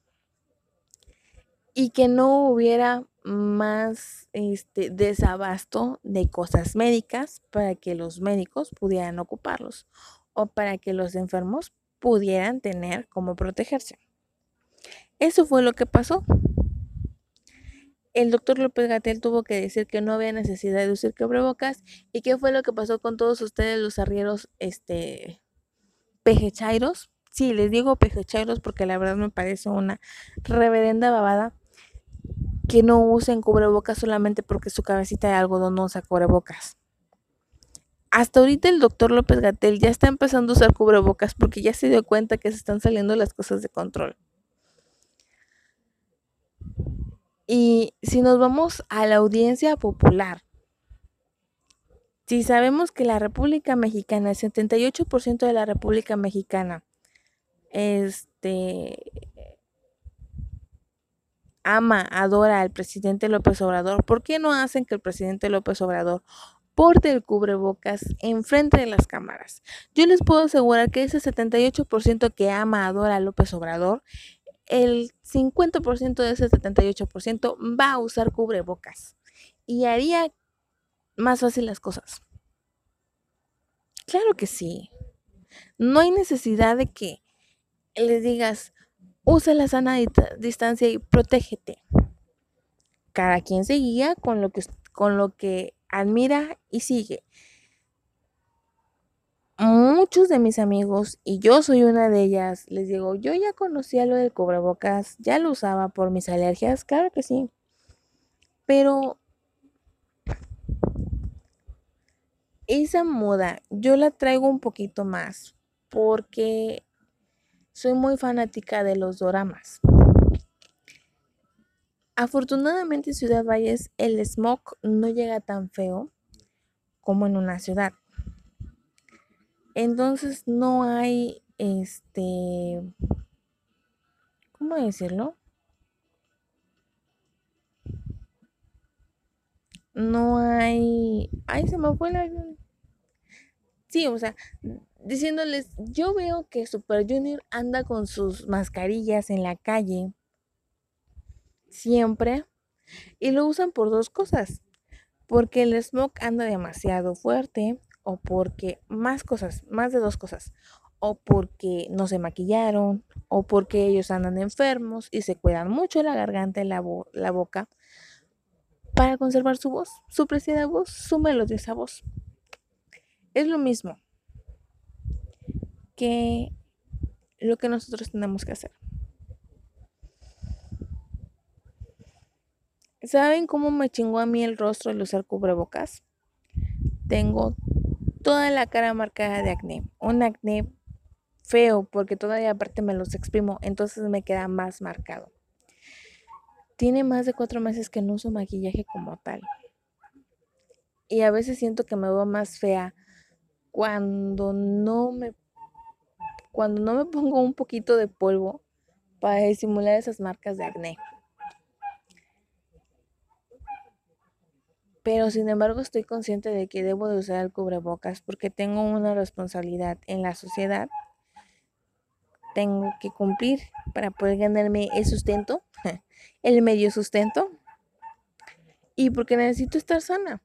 y que no hubiera más este, desabasto de cosas médicas para que los médicos pudieran ocuparlos o para que los enfermos pudieran tener cómo protegerse. Eso fue lo que pasó. El doctor López Gatel tuvo que decir que no había necesidad de usar cubrebocas y qué fue lo que pasó con todos ustedes los arrieros este pejechairos. Sí, les digo pejechairos porque la verdad me parece una reverenda babada que no usen cubrebocas solamente porque su cabecita de algodón no usa cubrebocas. Hasta ahorita el doctor López Gatel ya está empezando a usar cubrebocas porque ya se dio cuenta que se están saliendo las cosas de control. Y si nos vamos a la audiencia popular, si sabemos que la República Mexicana, el 78% de la República Mexicana, este, ama, adora al presidente López Obrador, ¿por qué no hacen que el presidente López Obrador porte el cubrebocas enfrente de las cámaras? Yo les puedo asegurar que ese 78% que ama, a López Obrador, el 50% de ese 78% va a usar cubrebocas y haría más fácil las cosas. Claro que sí. No hay necesidad de que les digas, usa la sana distancia y protégete. Cada quien se guía con lo que, con lo que admira y sigue. Muchos de mis amigos, y yo soy una de ellas, les digo, yo ya conocía lo del cubrebocas, ya lo usaba por mis alergias, claro que sí. Pero esa moda yo la traigo un poquito más porque soy muy fanática de los doramas. Afortunadamente en Ciudad Valles el smog no llega tan feo como en una ciudad. Entonces no hay este ¿cómo decirlo? No hay ay se me fue la Sí, o sea, diciéndoles, yo veo que Super Junior anda con sus mascarillas en la calle siempre y lo usan por dos cosas, porque el smoke anda demasiado fuerte o porque más cosas, más de dos cosas, o porque no se maquillaron o porque ellos andan enfermos y se cuidan mucho la garganta y la, la boca para conservar su voz, su preciada voz, su melodiosa voz. Es lo mismo que lo que nosotros tenemos que hacer. ¿Saben cómo me chingó a mí el rostro al usar cubrebocas? Tengo toda la cara marcada de acné. Un acné feo porque todavía aparte me los exprimo, entonces me queda más marcado. Tiene más de cuatro meses que no uso maquillaje como tal. Y a veces siento que me veo más fea cuando no me cuando no me pongo un poquito de polvo para disimular esas marcas de acné. Pero sin embargo estoy consciente de que debo de usar el cubrebocas porque tengo una responsabilidad en la sociedad. Tengo que cumplir para poder ganarme el sustento, <laughs> el medio sustento. Y porque necesito estar sana.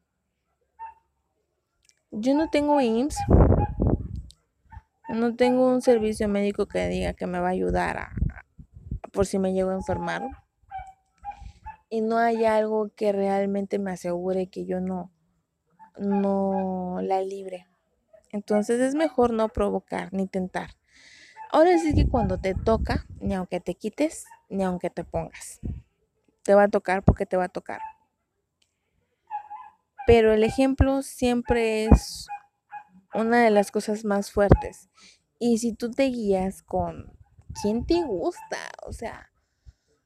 Yo no tengo IMSS, no tengo un servicio médico que diga que me va a ayudar a, por si me llego a enfermar. Y no hay algo que realmente me asegure que yo no, no la libre. Entonces es mejor no provocar ni tentar. Ahora sí que cuando te toca, ni aunque te quites, ni aunque te pongas. Te va a tocar porque te va a tocar. Pero el ejemplo siempre es una de las cosas más fuertes. Y si tú te guías con quién te gusta, o sea,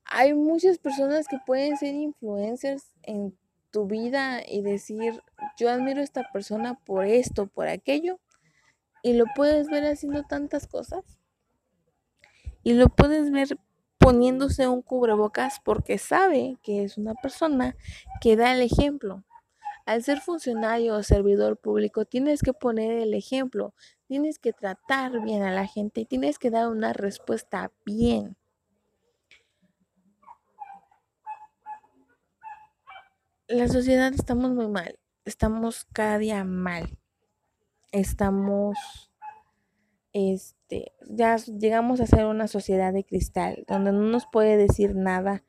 hay muchas personas que pueden ser influencers en tu vida y decir, yo admiro a esta persona por esto, por aquello, y lo puedes ver haciendo tantas cosas. Y lo puedes ver poniéndose un cubrebocas porque sabe que es una persona que da el ejemplo. Al ser funcionario o servidor público tienes que poner el ejemplo, tienes que tratar bien a la gente y tienes que dar una respuesta bien. La sociedad estamos muy mal, estamos cada día mal. Estamos este, ya llegamos a ser una sociedad de cristal, donde no nos puede decir nada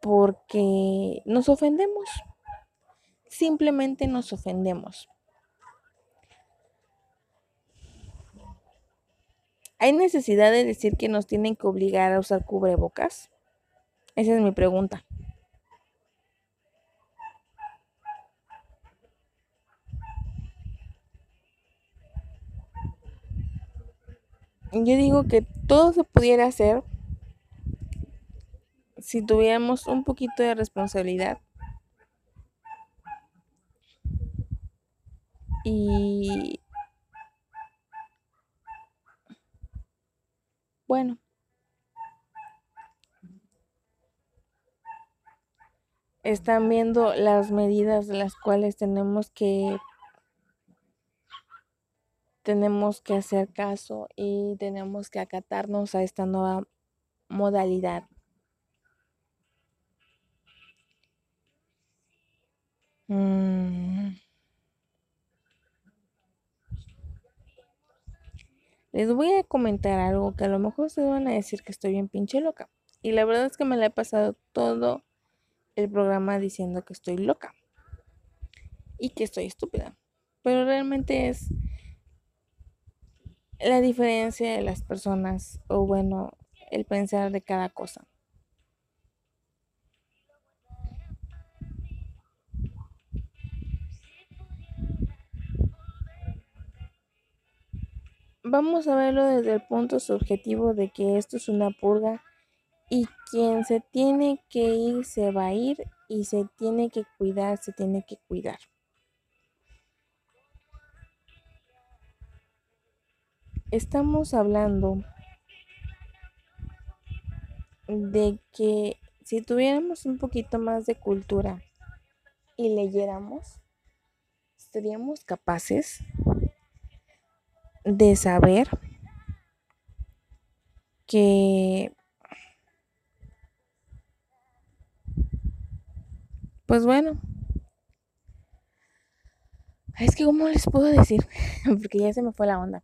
porque nos ofendemos. Simplemente nos ofendemos. ¿Hay necesidad de decir que nos tienen que obligar a usar cubrebocas? Esa es mi pregunta. Yo digo que todo se pudiera hacer si tuviéramos un poquito de responsabilidad. Y bueno, están viendo las medidas de las cuales tenemos que tenemos que hacer caso y tenemos que acatarnos a esta nueva modalidad. Mm. Les voy a comentar algo que a lo mejor ustedes van a decir que estoy bien pinche loca. Y la verdad es que me la he pasado todo el programa diciendo que estoy loca y que estoy estúpida. Pero realmente es la diferencia de las personas o bueno, el pensar de cada cosa. Vamos a verlo desde el punto subjetivo de que esto es una purga y quien se tiene que ir se va a ir y se tiene que cuidar, se tiene que cuidar. Estamos hablando de que si tuviéramos un poquito más de cultura y leyéramos, seríamos capaces de saber que, pues bueno, es que cómo les puedo decir, <laughs> porque ya se me fue la onda.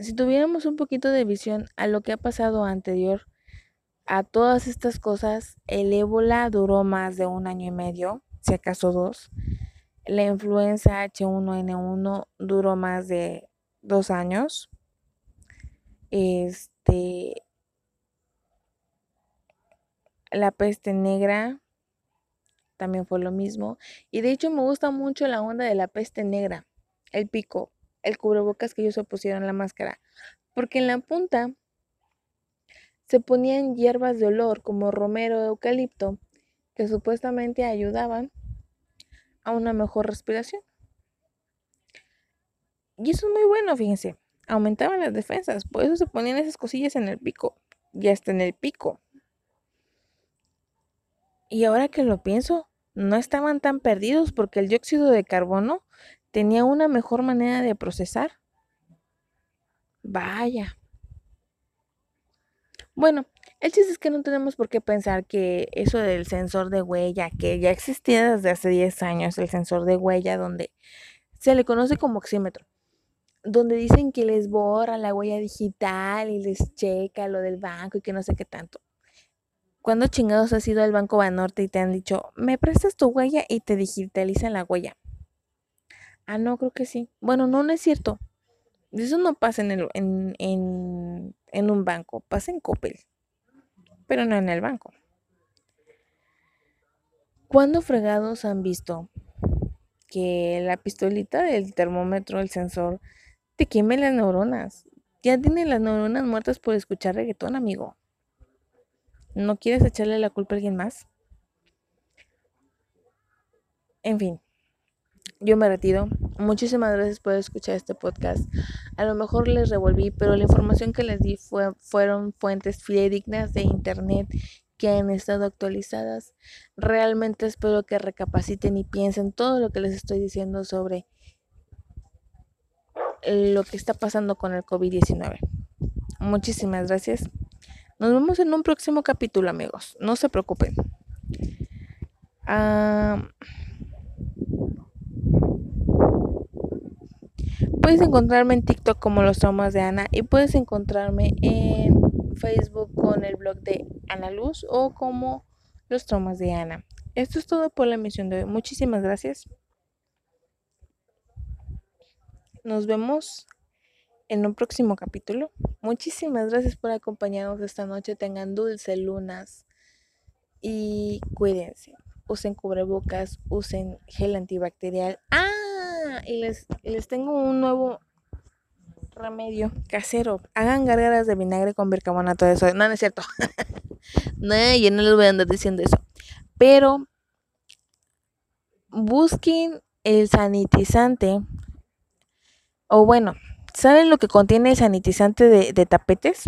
Si tuviéramos un poquito de visión a lo que ha pasado anterior a todas estas cosas, el ébola duró más de un año y medio, si acaso dos. La influenza H1N1 duró más de dos años. Este, la peste negra también fue lo mismo. Y de hecho me gusta mucho la onda de la peste negra, el pico el cubrebocas que ellos se pusieron la máscara, porque en la punta se ponían hierbas de olor como romero eucalipto que supuestamente ayudaban a una mejor respiración. Y eso es muy bueno, fíjense, aumentaban las defensas, por eso se ponían esas cosillas en el pico, y hasta en el pico. Y ahora que lo pienso, no estaban tan perdidos porque el dióxido de carbono tenía una mejor manera de procesar. Vaya. Bueno, el chiste es que no tenemos por qué pensar que eso del sensor de huella, que ya existía desde hace 10 años, el sensor de huella, donde se le conoce como oxímetro, donde dicen que les borra la huella digital y les checa lo del banco y que no sé qué tanto. ¿Cuándo chingados has ido al Banco Banorte y te han dicho, me prestas tu huella y te digitalizan la huella? Ah, no, creo que sí. Bueno, no, no es cierto. Eso no pasa en, el, en, en, en un banco, pasa en Coppel, pero no en el banco. ¿Cuándo fregados han visto que la pistolita del termómetro, el sensor, te queme las neuronas? Ya tiene las neuronas muertas por escuchar reggaetón, amigo. ¿No quieres echarle la culpa a alguien más? En fin, yo me retiro. Muchísimas gracias por escuchar este podcast. A lo mejor les revolví, pero la información que les di fue, fueron fuentes fidedignas de internet que han estado actualizadas. Realmente espero que recapaciten y piensen todo lo que les estoy diciendo sobre lo que está pasando con el COVID-19. Muchísimas gracias. Nos vemos en un próximo capítulo, amigos. No se preocupen. Ah, puedes encontrarme en TikTok como Los Traumas de Ana y puedes encontrarme en Facebook con el blog de Ana Luz o como Los Traumas de Ana. Esto es todo por la emisión de hoy. Muchísimas gracias. Nos vemos en un próximo capítulo. Muchísimas gracias por acompañarnos esta noche. Tengan dulces lunas y cuídense. Usen cubrebocas, usen gel antibacterial. Ah, y les, les tengo un nuevo remedio casero. Hagan gargaras de vinagre con bicarbonato de sodio. No, no es cierto. <laughs> no, yo no les voy a andar diciendo eso. Pero busquen el sanitizante. O bueno, ¿saben lo que contiene el sanitizante de, de tapetes?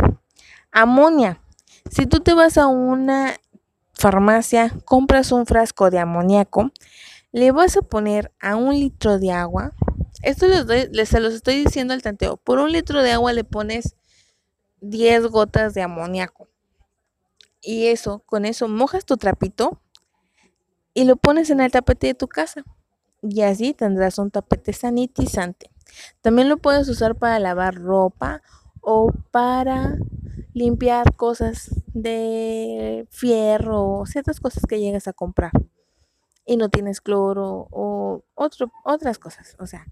Amonia. Si tú te vas a una farmacia, compras un frasco de amoníaco, le vas a poner a un litro de agua esto les, doy, les se los estoy diciendo al tanteo. Por un litro de agua le pones 10 gotas de amoníaco. Y eso, con eso mojas tu trapito y lo pones en el tapete de tu casa. Y así tendrás un tapete sanitizante. También lo puedes usar para lavar ropa o para limpiar cosas de fierro o ciertas cosas que llegas a comprar y no tienes cloro o otras cosas. O sea,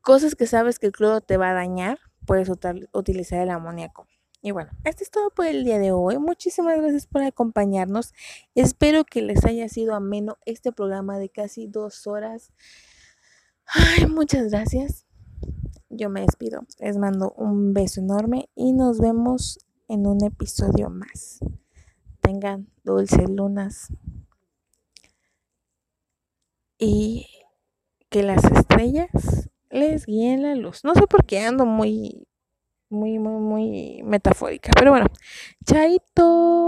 cosas que sabes que el cloro te va a dañar, puedes utilizar el amoníaco. Y bueno, esto es todo por el día de hoy. Muchísimas gracias por acompañarnos. Espero que les haya sido ameno este programa de casi dos horas. Ay, muchas gracias. Yo me despido. Les mando un beso enorme y nos vemos en un episodio más. Tengan dulces lunas. Y que las estrellas les guíen la luz. No sé por qué ando muy, muy, muy, muy metafórica. Pero bueno, chaito.